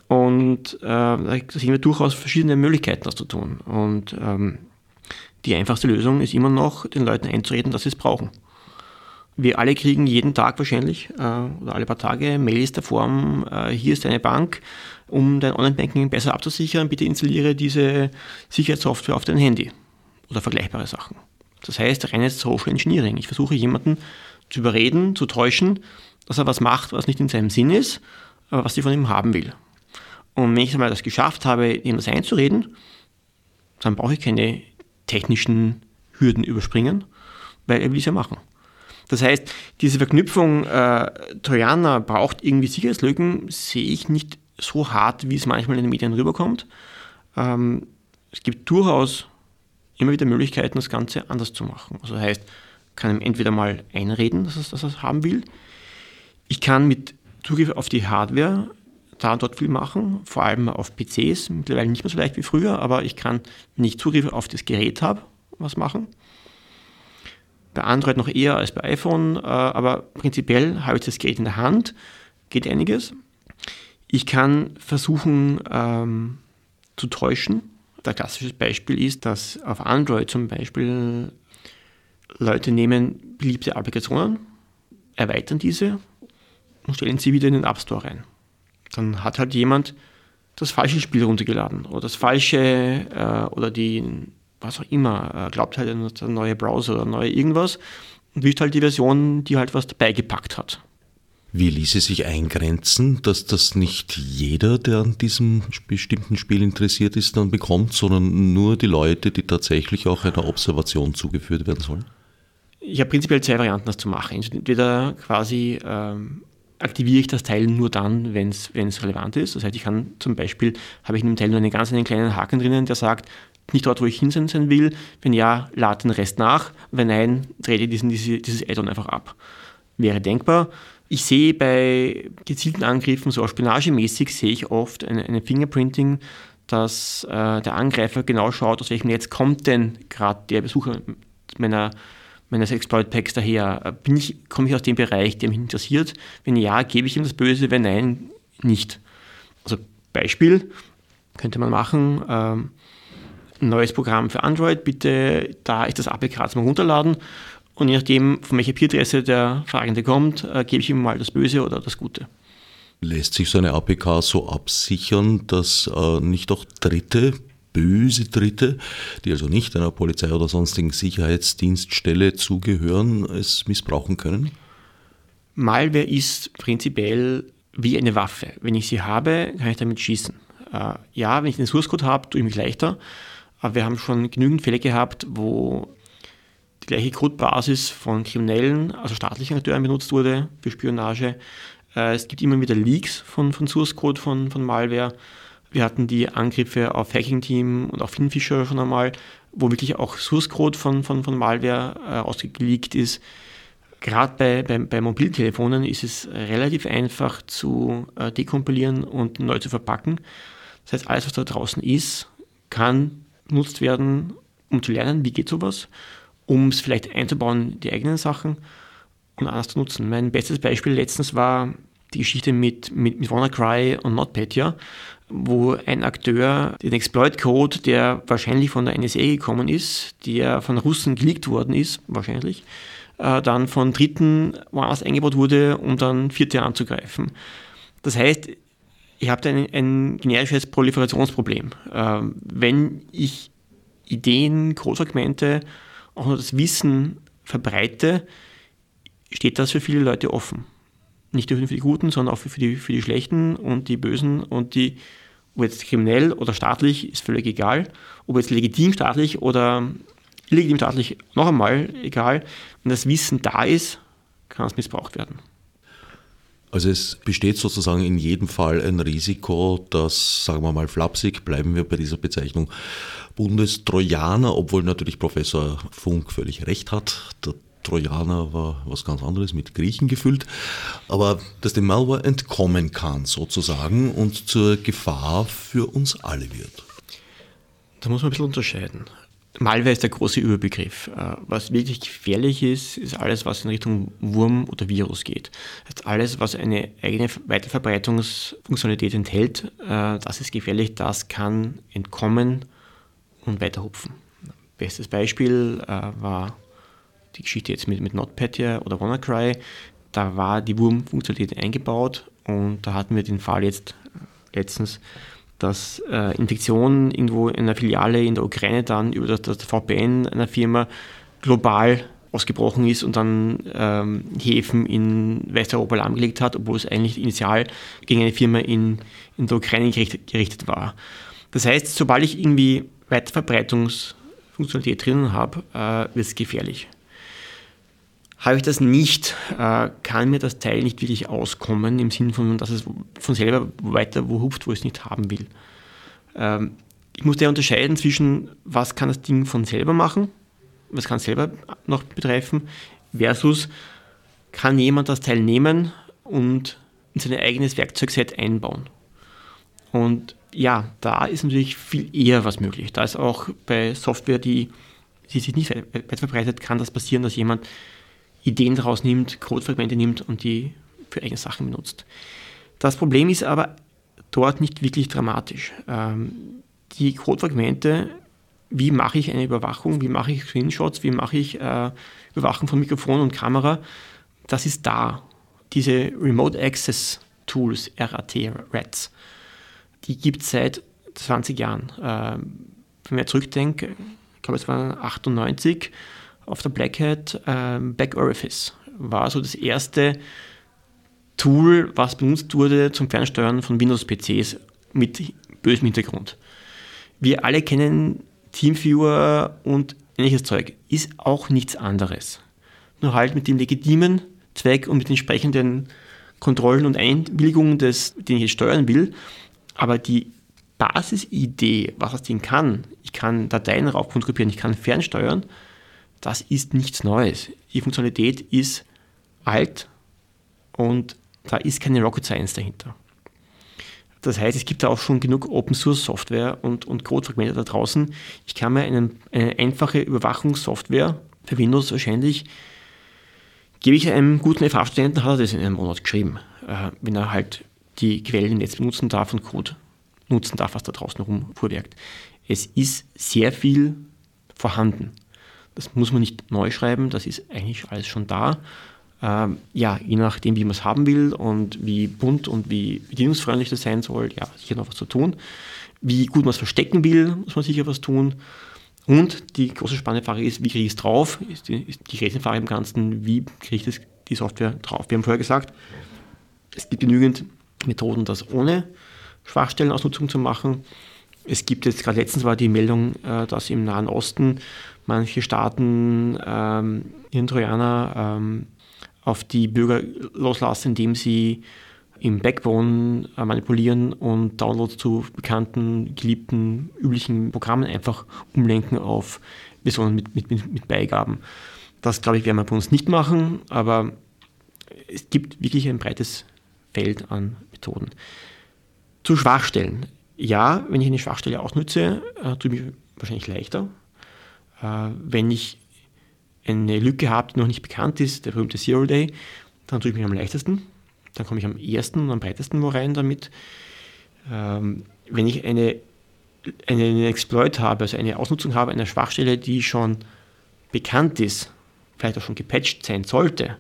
Und äh, da sehen wir durchaus verschiedene Möglichkeiten, das zu tun. Und ähm, die einfachste Lösung ist immer noch, den Leuten einzureden, dass sie es brauchen. Wir alle kriegen jeden Tag wahrscheinlich äh, oder alle paar Tage Mails der Form, äh, hier ist deine Bank, um dein Online-Banking besser abzusichern, bitte installiere diese Sicherheitssoftware auf dein Handy oder vergleichbare Sachen. Das heißt reines Social Engineering. Ich versuche jemanden zu überreden, zu täuschen, dass er was macht, was nicht in seinem Sinn ist, aber was ich von ihm haben will. Und wenn ich einmal das geschafft habe, ihm das einzureden, dann brauche ich keine technischen Hürden überspringen, weil er will es ja machen. Das heißt, diese Verknüpfung äh, Trojaner braucht irgendwie Sicherheitslücken, sehe ich nicht so hart, wie es manchmal in den Medien rüberkommt. Ähm, es gibt durchaus immer wieder Möglichkeiten, das Ganze anders zu machen. Also heißt, kann ihm entweder mal einreden, dass er, dass er es haben will. Ich kann mit Zugriff auf die Hardware da und dort viel machen, vor allem auf PCs, mittlerweile nicht mehr so leicht wie früher, aber ich kann, wenn ich Zugriff auf das Gerät habe, was machen. Bei Android noch eher als bei iPhone, äh, aber prinzipiell habe ich das Gerät in der Hand, geht einiges. Ich kann versuchen ähm, zu täuschen. Der klassische Beispiel ist, dass auf Android zum Beispiel Leute nehmen beliebte Applikationen, erweitern diese und stellen sie wieder in den App Store rein dann hat halt jemand das falsche Spiel runtergeladen oder das falsche äh, oder die, was auch immer, äh, glaubt halt der neue Browser oder neue irgendwas und wischt halt die Version, die halt was dabei gepackt hat. Wie ließe sich eingrenzen, dass das nicht jeder, der an diesem bestimmten Spiel interessiert ist, dann bekommt, sondern nur die Leute, die tatsächlich auch einer Observation zugeführt werden sollen? Ich habe prinzipiell zwei Varianten, das zu machen. Entweder quasi ähm, aktiviere ich das Teil nur dann, wenn es relevant ist. Das heißt, ich kann zum Beispiel, habe ich in dem Teil nur einen ganz einen kleinen Haken drinnen, der sagt, nicht dort, wo ich hin sein will. Wenn ja, lade den Rest nach. Wenn nein, drehe diesen, diese, dieses Add-on einfach ab. Wäre denkbar. Ich sehe bei gezielten Angriffen, so spionagemäßig, sehe ich oft eine, eine Fingerprinting, dass äh, der Angreifer genau schaut, aus welchem Netz kommt denn gerade der Besucher meiner meines Exploit-Packs daher? Bin ich, komme ich aus dem Bereich, der mich interessiert? Wenn ja, gebe ich ihm das Böse, wenn nein, nicht. Also Beispiel könnte man machen, ähm, ein neues Programm für Android, bitte da ist das APK mal runterladen und je nachdem, von welcher IP-Adresse der Fragende kommt, äh, gebe ich ihm mal das Böse oder das Gute. Lässt sich so eine APK so absichern, dass äh, nicht auch Dritte böse Dritte, die also nicht einer Polizei oder sonstigen Sicherheitsdienststelle zugehören, es missbrauchen können? Malware ist prinzipiell wie eine Waffe. Wenn ich sie habe, kann ich damit schießen. Äh, ja, wenn ich den Source Code habe, tue ich mich leichter. Aber wir haben schon genügend Fälle gehabt, wo gleiche Codebasis von Kriminellen, also staatlichen Akteuren benutzt wurde für Spionage. Äh, es gibt immer wieder Leaks von, von Source Code von, von Malware. Wir hatten die Angriffe auf Hacking Team und auf Finfisher schon einmal, wo wirklich auch Source Code von, von, von Malware äh, ausgeleakt ist. Gerade bei, bei, bei, Mobiltelefonen ist es relativ einfach zu äh, dekompilieren und neu zu verpacken. Das heißt, alles, was da draußen ist, kann genutzt werden, um zu lernen, wie geht sowas, um es vielleicht einzubauen, die eigenen Sachen und anders zu nutzen. Mein bestes Beispiel letztens war die Geschichte mit, mit, mit WannaCry und NotPetya, wo ein Akteur den Exploit-Code, der wahrscheinlich von der NSA gekommen ist, der von Russen geleakt worden ist, wahrscheinlich, äh, dann von Dritten woanders eingebaut wurde, um dann Vierte anzugreifen. Das heißt, ihr habt ein, ein generisches Proliferationsproblem. Äh, wenn ich Ideen, Großfragmente, auch nur das Wissen verbreite, steht das für viele Leute offen nicht nur für die Guten, sondern auch für die, für die Schlechten und die Bösen und die, ob jetzt kriminell oder staatlich, ist völlig egal. Ob jetzt legitim staatlich oder illegitim staatlich, noch einmal egal. Wenn das Wissen da ist, kann es missbraucht werden. Also es besteht sozusagen in jedem Fall ein Risiko, dass, sagen wir mal flapsig, bleiben wir bei dieser Bezeichnung, Bundestrojaner, obwohl natürlich Professor Funk völlig recht hat. Der Trojaner war was ganz anderes, mit Griechen gefüllt, aber dass dem Malware entkommen kann sozusagen und zur Gefahr für uns alle wird. Da muss man ein bisschen unterscheiden. Malware ist der große Überbegriff. Äh, was wirklich gefährlich ist, ist alles, was in Richtung Wurm oder Virus geht. Das heißt, alles, was eine eigene Weiterverbreitungsfunktionalität enthält, äh, das ist gefährlich, das kann entkommen und weiterhupfen. Bestes Beispiel äh, war die Geschichte jetzt mit, mit Notepad hier oder WannaCry. Da war die Wurm-Funktionalität eingebaut und da hatten wir den Fall jetzt letztens, dass äh, Infektionen irgendwo in einer Filiale in der Ukraine dann über das, das VPN einer Firma global ausgebrochen ist und dann ähm, Häfen in Westeuropa lahmgelegt hat, obwohl es eigentlich initial gegen eine Firma in, in der Ukraine gerichtet, gerichtet war. Das heißt, sobald ich irgendwie Weiterverbreitungsfunktionalität drinnen habe, äh, wird es gefährlich. Habe ich das nicht, äh, kann mir das Teil nicht wirklich auskommen, im Sinne von, dass es von selber weiter wo hupft, wo ich es nicht haben will. Ähm, ich muss da unterscheiden zwischen, was kann das Ding von selber machen, was kann es selber noch betreffen, versus kann jemand das Teil nehmen und in sein eigenes Werkzeugset einbauen. Und ja, da ist natürlich viel eher was möglich. Da ist auch bei Software, die, die sich nicht weit verbreitet, kann das passieren, dass jemand Ideen daraus nimmt, Codefragmente nimmt und die für eigene Sachen benutzt. Das Problem ist aber dort nicht wirklich dramatisch. Ähm, die Codefragmente, wie mache ich eine Überwachung, wie mache ich Screenshots, wie mache ich äh, Überwachung von Mikrofon und Kamera, das ist da. Diese Remote Access Tools, RAT, RATs, die gibt es seit 20 Jahren. Ähm, wenn ich zurückdenke, ich glaube es war 98, auf der Black Hat ähm, Back Orifice war so das erste Tool, was benutzt wurde zum Fernsteuern von Windows-PCs mit bösem Hintergrund. Wir alle kennen Teamviewer und ähnliches Zeug. Ist auch nichts anderes. Nur halt mit dem legitimen Zweck und mit den entsprechenden Kontrollen und Einwilligungen, des, den ich jetzt steuern will. Aber die Basisidee, was das Ding kann, ich kann Dateien raufkontribuieren, ich kann fernsteuern, das ist nichts Neues. Die Funktionalität ist alt und da ist keine Rocket Science dahinter. Das heißt, es gibt da auch schon genug Open Source Software und, und Codefragmente da draußen. Ich kann mir einen, eine einfache Überwachungssoftware für Windows wahrscheinlich, gebe ich einem guten FH-Studenten, hat er das in einem Monat geschrieben, äh, wenn er halt die Quellen im Netz benutzen darf und Code nutzen darf, was da draußen rumfuhrwerkt. Es ist sehr viel vorhanden. Das muss man nicht neu schreiben, das ist eigentlich alles schon da. Ähm, ja, je nachdem, wie man es haben will und wie bunt und wie bedienungsfreundlich das sein soll, ja, sicher noch was zu tun. Wie gut man es verstecken will, muss man sicher was tun. Und die große spannende Frage ist, wie kriege ich es drauf? Ist die, ist die Gretchenfrage im Ganzen, wie kriege ich das, die Software drauf? Wir haben vorher gesagt, es gibt genügend Methoden, das ohne Schwachstellenausnutzung zu machen. Es gibt jetzt gerade letztens war die Meldung, äh, dass im Nahen Osten manche Staaten ähm, ihren Trojaner ähm, auf die Bürger loslassen, indem sie im Backbone äh, manipulieren und Downloads zu bekannten, geliebten, üblichen Programmen einfach umlenken auf Versionen mit, mit, mit Beigaben. Das, glaube ich, werden wir bei uns nicht machen, aber es gibt wirklich ein breites Feld an Methoden. Zu Schwachstellen. Ja, wenn ich eine Schwachstelle ausnutze, äh, tue ich mich wahrscheinlich leichter, äh, wenn ich eine Lücke habe, die noch nicht bekannt ist, der berühmte Zero Day, dann tue ich mich am leichtesten. Dann komme ich am ersten und am breitesten wo rein damit. Ähm, wenn ich eine, einen Exploit habe, also eine Ausnutzung habe einer Schwachstelle, die schon bekannt ist, vielleicht auch schon gepatcht sein sollte,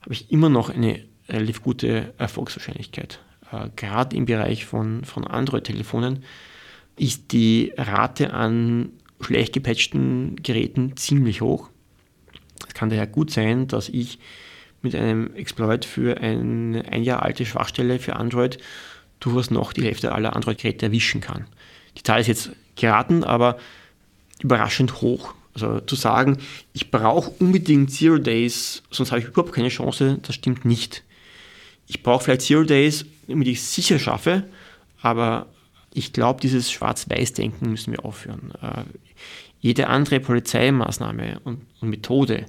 habe ich immer noch eine relativ gute Erfolgswahrscheinlichkeit. Äh, Gerade im Bereich von, von Android-Telefonen ist die Rate an schlecht gepatchten Geräten ziemlich hoch. Es kann daher gut sein, dass ich mit einem Exploit für eine ein Jahr alte Schwachstelle für Android durchaus noch die Hälfte aller Android-Geräte erwischen kann. Die Zahl ist jetzt geraten, aber überraschend hoch. Also zu sagen, ich brauche unbedingt Zero Days, sonst habe ich überhaupt keine Chance, das stimmt nicht. Ich brauche vielleicht Zero Days, damit ich es sicher schaffe, aber ich glaube, dieses Schwarz-Weiß-Denken müssen wir aufhören. Äh, jede andere Polizeimaßnahme und, und Methode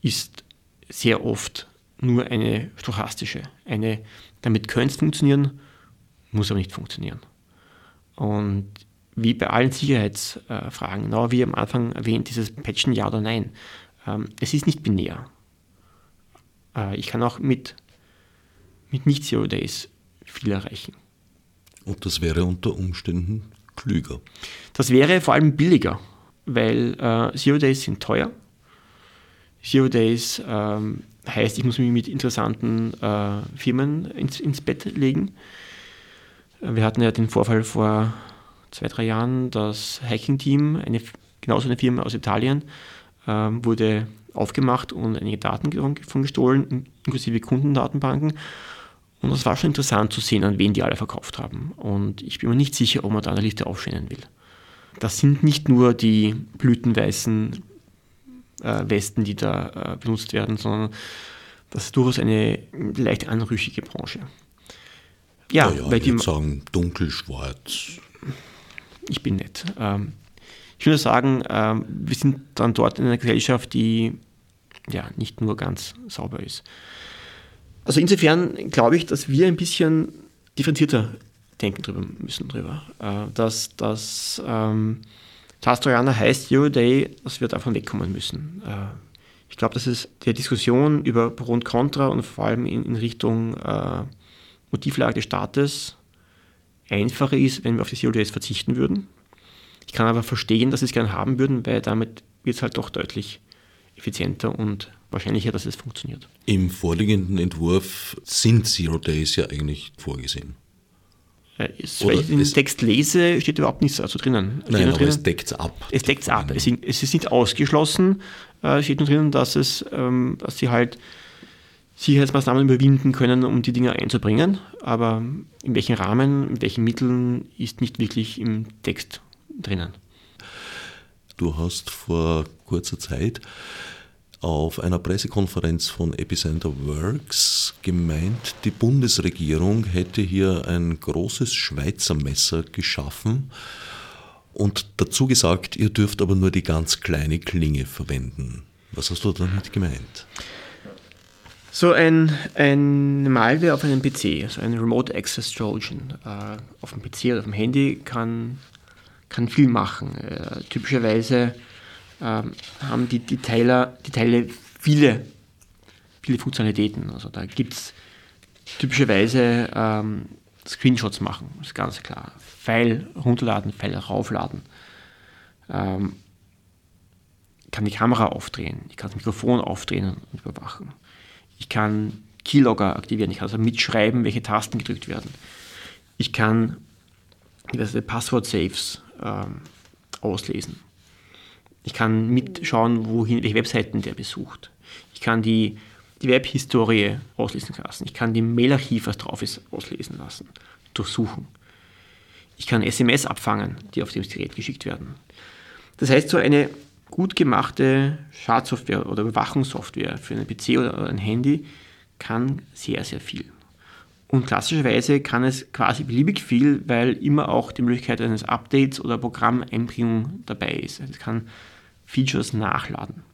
ist sehr oft nur eine stochastische. Eine, damit könnte es funktionieren, muss aber nicht funktionieren. Und wie bei allen Sicherheitsfragen, genau wie am Anfang erwähnt, dieses Patchen ja oder nein. Ähm, es ist nicht binär. Äh, ich kann auch mit, mit nicht Zero Days viel erreichen. Und das wäre unter Umständen klüger. Das wäre vor allem billiger, weil äh, Zero Days sind teuer. Zero Days ähm, heißt, ich muss mich mit interessanten äh, Firmen ins, ins Bett legen. Wir hatten ja den Vorfall vor zwei, drei Jahren, das Hacking-Team, eine, genauso eine Firma aus Italien, ähm, wurde aufgemacht und einige Daten davon gestohlen, inklusive Kundendatenbanken. Und das war schon interessant zu sehen, an wen die alle verkauft haben. Und ich bin mir nicht sicher, ob man da eine Liste aufstellen will. Das sind nicht nur die blütenweißen äh, Westen, die da äh, benutzt werden, sondern das ist durchaus eine leicht anrüchige Branche. Ja, ja, weil die sagen dunkel-schwarz. Ich bin nett. Ähm, ich würde sagen, ähm, wir sind dann dort in einer Gesellschaft, die ja nicht nur ganz sauber ist. Also insofern glaube ich, dass wir ein bisschen differenzierter denken drüber müssen drüber. Äh, dass das ähm, Task-Trojaner heißt Zero Day, dass wir davon wegkommen müssen. Äh, ich glaube, dass es der Diskussion über Pro und Contra und vor allem in, in Richtung äh, Motivlage des Staates einfacher ist, wenn wir auf die Zero verzichten würden. Ich kann aber verstehen, dass sie es gerne haben würden, weil damit wird es halt doch deutlich effizienter und wahrscheinlicher, dass es funktioniert. Im vorliegenden Entwurf sind Zero Days ja eigentlich vorgesehen. Äh, weil ich den Text lese, steht überhaupt nichts dazu drinnen. Steht Nein, aber drinnen, es deckt es ab. Es deckt es ab. Es, es, ist nicht ausgeschlossen, äh, steht nur drinnen, dass, es, ähm, dass sie halt Sicherheitsmaßnahmen überwinden können, um die Dinge einzubringen. Aber in welchem Rahmen, mit welchen Mitteln ist nicht wirklich im Text drinnen. Du hast vor kurzer Zeit auf einer Pressekonferenz von Epicenter Works gemeint, die Bundesregierung hätte hier ein großes Schweizer Messer geschaffen und dazu gesagt, ihr dürft aber nur die ganz kleine Klinge verwenden. Was hast du damit gemeint? So ein, ein Malware auf einem PC, also ein Remote Access Trojan äh, auf dem PC oder auf dem Handy kann, kann viel machen. Äh, typischerweise ähm, haben die, die, Teiler, Teile viele, viele Funktionalitäten. Also da gibt es typischerweise ähm, Screenshots machen, ist ganz klar. File runterladen, File raufladen. Ähm, kann die Kamera aufdrehen, ich kann das Mikrofon aufdrehen und überwachen. Ich kann Keylogger aktivieren, ich kann also mitschreiben, welche Tasten gedrückt werden. Ich kann diverse Passwort-Saves ähm, auslesen. Ich kann mitschauen, wohin, welche Webseiten der besucht. Ich kann die, die Webhistorie auslesen lassen. Ich kann die Mailarchiv, was drauf ist, auslesen lassen, durchsuchen. Ich kann SMS abfangen, die auf das Gerät geschickt werden. Das heißt, so eine gut gemachte Schadsoftware oder Überwachungssoftware für einen PC oder ein Handy kann sehr, sehr viel. Und klassischerweise kann es quasi beliebig viel, weil immer auch die Möglichkeit eines Updates oder Programmeinbringung dabei ist. Es kann Features nachladen.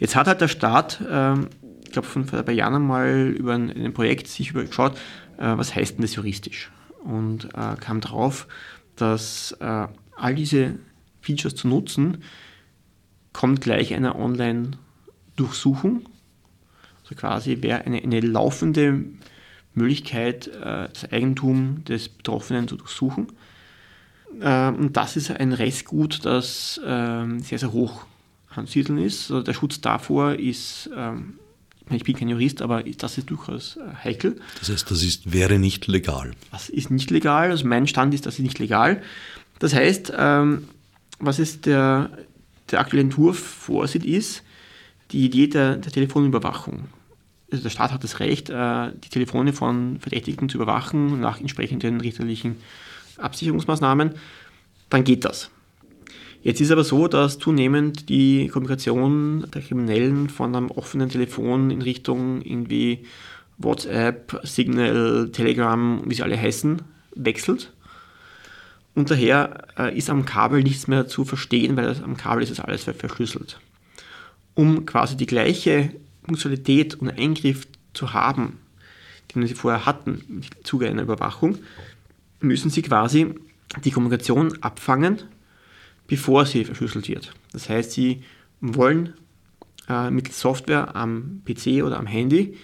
Jetzt hat halt der Staat, ähm, ich glaube von paar Jahren mal über ein, ein Projekt sich übergeschaut, äh, was heißt denn das juristisch? Und äh, kam drauf, dass äh, all diese Features zu nutzen, kommt gleich einer Online-Durchsuchung. Also quasi wäre eine, eine laufende Möglichkeit, das Eigentum des Betroffenen zu durchsuchen. Ähm, und das ist ein Restgut, das ähm, sehr, sehr hoch ansiedeln ist. Also der Schutz davor ist, ähm, ich bin kein Jurist, aber das ist durchaus äh, heikel. Das heißt, das ist, wäre nicht legal. Das ist nicht legal. Also mein Stand ist, das ist nicht legal. Das heißt, was ist der, der aktuelle Entwurf vorsieht, ist die Idee der, der Telefonüberwachung. Also der Staat hat das Recht, äh, die Telefone von Verdächtigten zu überwachen nach entsprechenden richterlichen Absicherungsmaßnahmen, dann geht das. Jetzt ist aber so, dass zunehmend die Kommunikation der Kriminellen von einem offenen Telefon in Richtung irgendwie WhatsApp, Signal, Telegram, wie sie alle heißen, wechselt. Und daher äh, ist am Kabel nichts mehr zu verstehen, weil am Kabel ist das alles verschlüsselt. Um quasi die gleiche Funktionalität und Eingriff zu haben, den sie vorher hatten im Zuge einer Überwachung, müssen sie quasi die Kommunikation abfangen, bevor sie verschlüsselt wird. Das heißt, sie wollen äh, mit Software am PC oder am Handy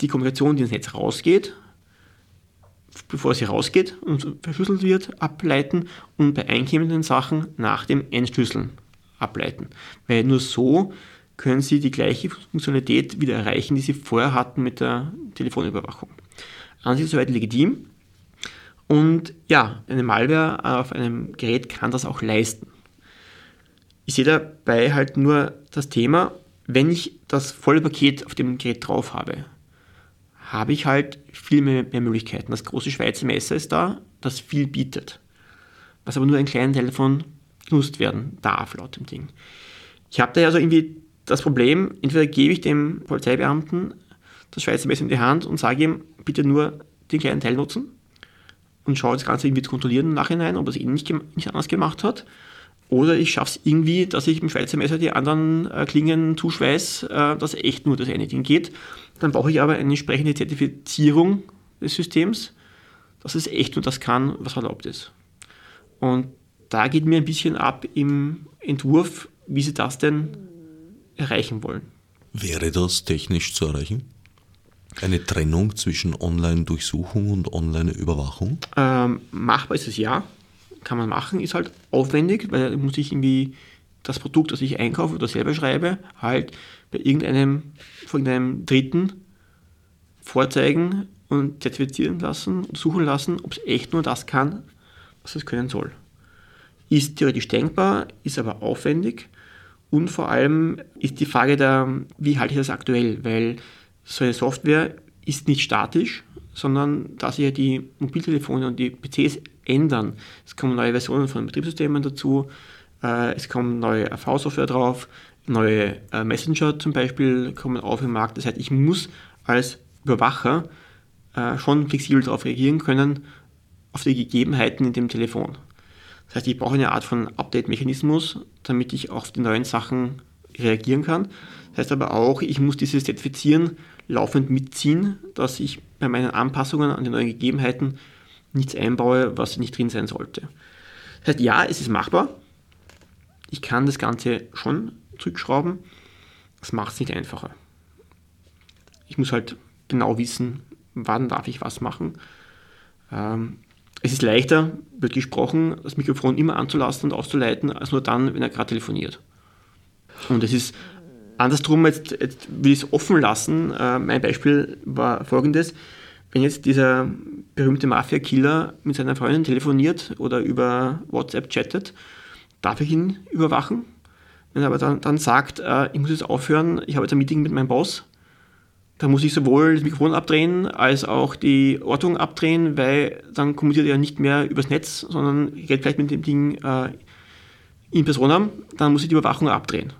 die Kommunikation, die ins Netz rausgeht, bevor sie rausgeht und verschlüsselt wird, ableiten und bei einkommenden Sachen nach dem Entschlüsseln ableiten. Weil nur so können sie die gleiche Funktionalität wieder erreichen, die sie vorher hatten mit der Telefonüberwachung. An sich soweit legitim. Und ja, eine Malware auf einem Gerät kann das auch leisten. Ich sehe dabei halt nur das Thema, wenn ich das volle Paket auf dem Gerät drauf habe, habe ich halt viel mehr, mehr Möglichkeiten. Das große Schweizer Messer ist da, das viel bietet. Was aber nur ein kleiner Teil davon genutzt werden darf, laut dem Ding. Ich habe da also irgendwie das Problem, entweder gebe ich dem Polizeibeamten das Schweizer Messer in die Hand und sage ihm, bitte nur den kleinen Teil nutzen und schaue das Ganze irgendwie zu kontrollieren im Nachhinein, ob es eh nicht, nicht anders gemacht hat. Oder ich schaffe es irgendwie, dass ich dem Schweizer Messer die anderen äh, Klingen zuschweiß, äh, dass echt nur das eine Ding geht. Dann brauche ich aber eine entsprechende Zertifizierung des Systems, dass es echt nur das kann, was erlaubt ist. Und da geht mir ein bisschen ab im Entwurf, wie sie das denn erreichen wollen. Wäre das technisch zu erreichen? Eine Trennung zwischen Online-Durchsuchung und Online-Überwachung? Ähm, machbar ist es ja kann man machen, ist halt aufwendig, weil muss ich irgendwie das Produkt, das ich einkaufe oder selber schreibe, halt bei irgendeinem, von irgendeinem Dritten vorzeigen und zertifizieren lassen und suchen lassen, ob es echt nur das kann, was es können soll. Ist theoretisch denkbar, ist aber aufwendig und vor allem ist die Frage da, wie halte ich das aktuell, weil so eine Software ist nicht statisch, sondern da sich die Mobiltelefone und die PCs ändern. Es kommen neue Versionen von Betriebssystemen dazu, äh, es kommen neue AV-Software drauf, neue äh, Messenger zum Beispiel kommen auf im Markt. Das heißt, ich muss als Überwacher äh, schon flexibel darauf reagieren können, auf die Gegebenheiten in dem Telefon. Das heißt, ich brauche eine Art von Update-Mechanismus, damit ich auf die neuen Sachen reagieren kann. Das heißt aber auch, ich muss dieses Zertifizieren laufend mitziehen, dass ich bei meinen Anpassungen an die neuen Gegebenheiten nichts einbaue, was nicht drin sein sollte. Das heißt, ja, es ist machbar. Ich kann das Ganze schon zurückschrauben. Das macht es nicht einfacher. Ich muss halt genau wissen, wann darf ich was machen. Ähm, es ist leichter, wird gesprochen, das Mikrofon immer anzulassen und auszuleiten, als nur dann, wenn er gerade telefoniert. Und es ist andersrum, jetzt, jetzt will ich es offen lassen. Äh, mein Beispiel war folgendes. Wenn jetzt dieser berühmte Mafia-Killer mit seiner Freundin telefoniert oder über WhatsApp chattet, darf ich ihn überwachen? Wenn er aber dann, dann sagt, äh, ich muss jetzt aufhören, ich habe jetzt ein Meeting mit meinem Boss, dann muss ich sowohl das Mikrofon abdrehen als auch die Ortung abdrehen, weil dann kommuniziert er nicht mehr übers Netz, sondern geht vielleicht mit dem Ding äh, in Person haben, dann muss ich die Überwachung abdrehen.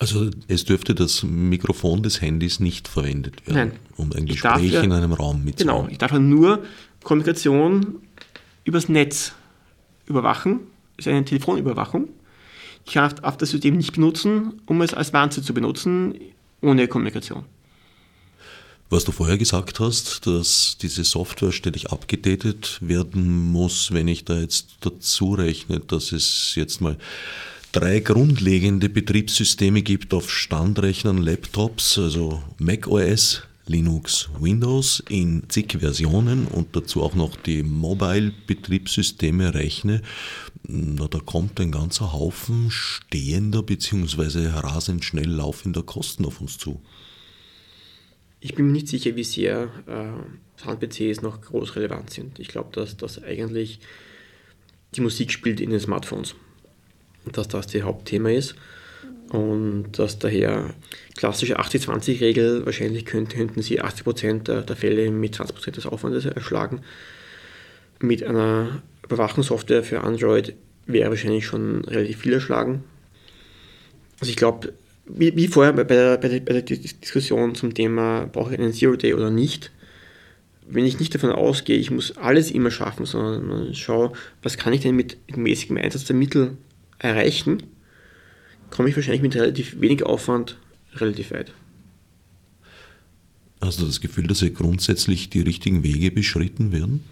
Also es dürfte das Mikrofon des Handys nicht verwendet werden, Nein. um ein Gespräch ja, in einem Raum mitzumachen. Genau, ich darf ja nur Kommunikation übers Netz überwachen, das ist eine Telefonüberwachung. Ich darf das System nicht benutzen, um es als Wanze zu benutzen, ohne Kommunikation. Was du vorher gesagt hast, dass diese Software ständig abgedatet werden muss, wenn ich da jetzt dazu rechne, dass es jetzt mal drei grundlegende Betriebssysteme gibt auf Standrechnern, Laptops, also Mac OS, Linux, Windows in zig Versionen und dazu auch noch die Mobile-Betriebssysteme rechne, na, da kommt ein ganzer Haufen stehender bzw. rasend schnell laufender Kosten auf uns zu. Ich bin mir nicht sicher, wie sehr äh, Sound-PCs noch groß relevant sind. Ich glaube, dass das eigentlich die Musik spielt in den Smartphones dass das das Hauptthema ist und dass daher klassische 80-20-Regel, wahrscheinlich könnten, sie 80% der, der Fälle mit 20% des Aufwandes erschlagen. Mit einer Überwachungssoftware für Android wäre wahrscheinlich schon relativ viel erschlagen. Also ich glaube, wie, wie vorher bei der, bei, der, bei der Diskussion zum Thema, brauche ich einen Zero Day oder nicht, wenn ich nicht davon ausgehe, ich muss alles immer schaffen, sondern schaue, was kann ich denn mit, mit mäßigem Einsatz der Mittel erreichen, komme ich wahrscheinlich mit relativ wenig Aufwand relativ weit. Hast du das Gefühl, dass hier grundsätzlich die richtigen Wege beschritten werden?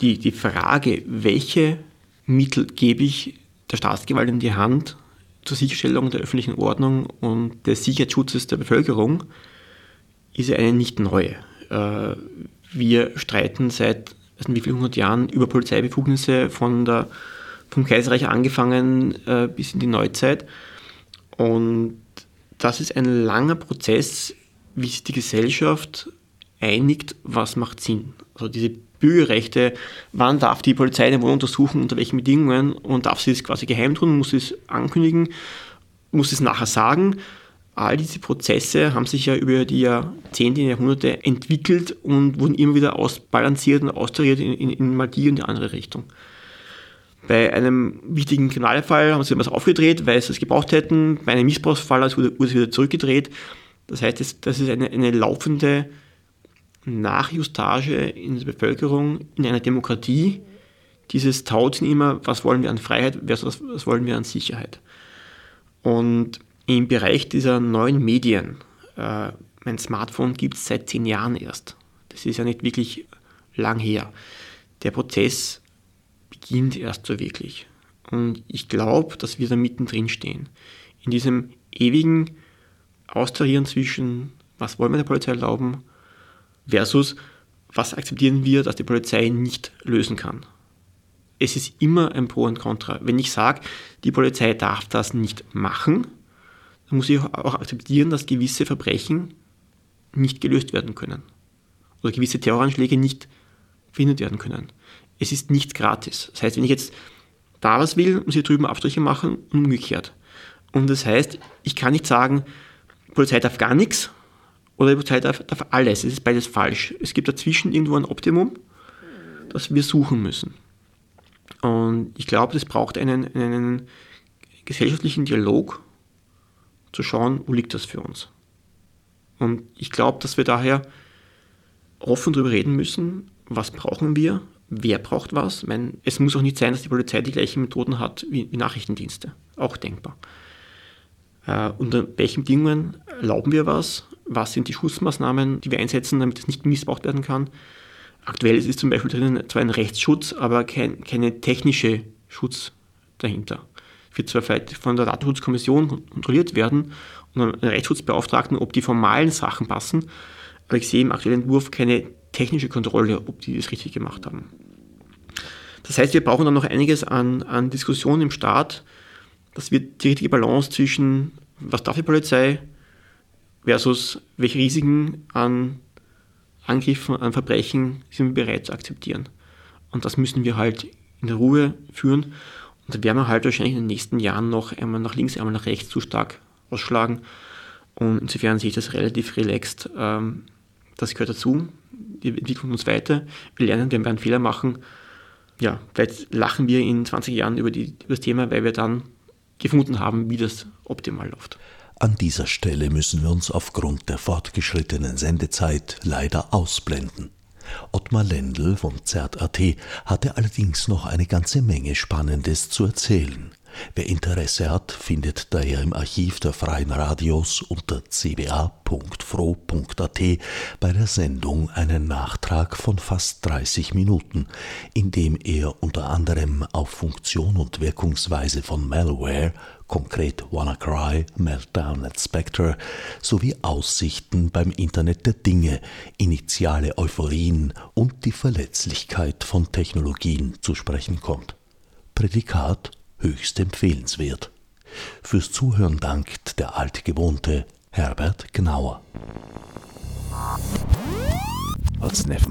Die, die Frage, welche Mittel gebe ich der Staatsgewalt in die Hand zur Sicherstellung der öffentlichen Ordnung und des Sicherheitsschutzes der Bevölkerung, ist ja eine nicht neue. Äh, wir streiten seit wie vielen hundert Jahren über Polizeibefugnisse von der, vom Kaiserreich angefangen äh, bis in die Neuzeit. Und das ist ein langer Prozess, wie sich die Gesellschaft einigt, was macht Sinn. Also diese Bürgerrechte, wann darf die Polizei den Wohnung untersuchen, unter welchen Bedingungen und darf sie es quasi geheim tun, muss sie es ankündigen, muss es nachher sagen. All diese Prozesse haben sich ja über die Jahrzehnte, Jahrhunderte entwickelt und wurden immer wieder ausbalanciert und austariert in, in, in mal und die andere Richtung. Bei einem wichtigen Kriminalfall haben sie etwas aufgedreht, weil sie es gebraucht hätten. Bei einem Missbrauchsfall wurde es wieder zurückgedreht. Das heißt, das ist eine, eine laufende Nachjustage in der Bevölkerung in einer Demokratie. Dieses Tauzen immer, was wollen wir an Freiheit versus was wollen wir an Sicherheit. Und im Bereich dieser neuen Medien, äh, mein Smartphone gibt es seit zehn Jahren erst. Das ist ja nicht wirklich lang her. Der Prozess beginnt erst so wirklich. Und ich glaube, dass wir da mittendrin stehen. In diesem ewigen Austarieren zwischen, was wollen wir der Polizei erlauben, versus, was akzeptieren wir, dass die Polizei nicht lösen kann. Es ist immer ein Pro und Contra. Wenn ich sage, die Polizei darf das nicht machen, dann muss ich auch akzeptieren, dass gewisse Verbrechen nicht gelöst werden können. Oder gewisse Terroranschläge nicht verhindert werden können. Es ist nicht gratis. Das heißt, wenn ich jetzt da was will, muss ich drüben Abstriche machen und umgekehrt. Und das heißt, ich kann nicht sagen, die Polizei darf gar nichts oder die Polizei darf, darf alles. Es ist beides falsch. Es gibt dazwischen irgendwo ein Optimum, das wir suchen müssen. Und ich glaube, das braucht einen, einen gesellschaftlichen Dialog zu schauen, wo liegt das für uns. Und ich glaube, dass wir daher offen darüber reden müssen, was brauchen wir, wer braucht was. Meine, es muss auch nicht sein, dass die Polizei die gleichen Methoden hat wie, wie Nachrichtendienste. Auch denkbar. Äh, unter welchen Bedingungen erlauben wir was? Was sind die Schutzmaßnahmen, die wir einsetzen, damit es nicht missbraucht werden kann? Aktuell ist es zum Beispiel drinnen zwar ein Rechtsschutz, aber kein, keine technische Schutz dahinter wird zwar vielleicht von der Datenschutzkommission kontrolliert werden und einem Rechtsschutzbeauftragten, ob die formalen Sachen passen, aber ich sehe im aktuellen Entwurf keine technische Kontrolle, ob die das richtig gemacht haben. Das heißt, wir brauchen dann noch einiges an, an Diskussionen im Staat. Das wird die richtige Balance zwischen, was darf die Polizei versus welche Risiken an Angriffen, an Verbrechen sind wir bereit zu akzeptieren. Und das müssen wir halt in der Ruhe führen. Und da werden wir halt wahrscheinlich in den nächsten Jahren noch einmal nach links, einmal nach rechts zu stark ausschlagen. Und insofern sehe ich das relativ relaxed. Ähm, das gehört dazu. Wir entwickeln uns weiter. Wir lernen, wir werden Fehler machen. Ja, vielleicht lachen wir in 20 Jahren über, die, über das Thema, weil wir dann gefunden haben, wie das optimal läuft. An dieser Stelle müssen wir uns aufgrund der fortgeschrittenen Sendezeit leider ausblenden. Ottmar Lendl vom ZERT.at hatte allerdings noch eine ganze Menge Spannendes zu erzählen. Wer Interesse hat, findet daher im Archiv der Freien Radios unter cba.fro.at bei der Sendung einen Nachtrag von fast 30 Minuten, in dem er unter anderem auf Funktion und Wirkungsweise von Malware konkret WannaCry, Meltdown and Spectre, sowie Aussichten beim Internet der Dinge, initiale Euphorien und die Verletzlichkeit von Technologien zu sprechen kommt. Prädikat höchst empfehlenswert. Fürs Zuhören dankt der altgewohnte Herbert Gnauer. Als Nef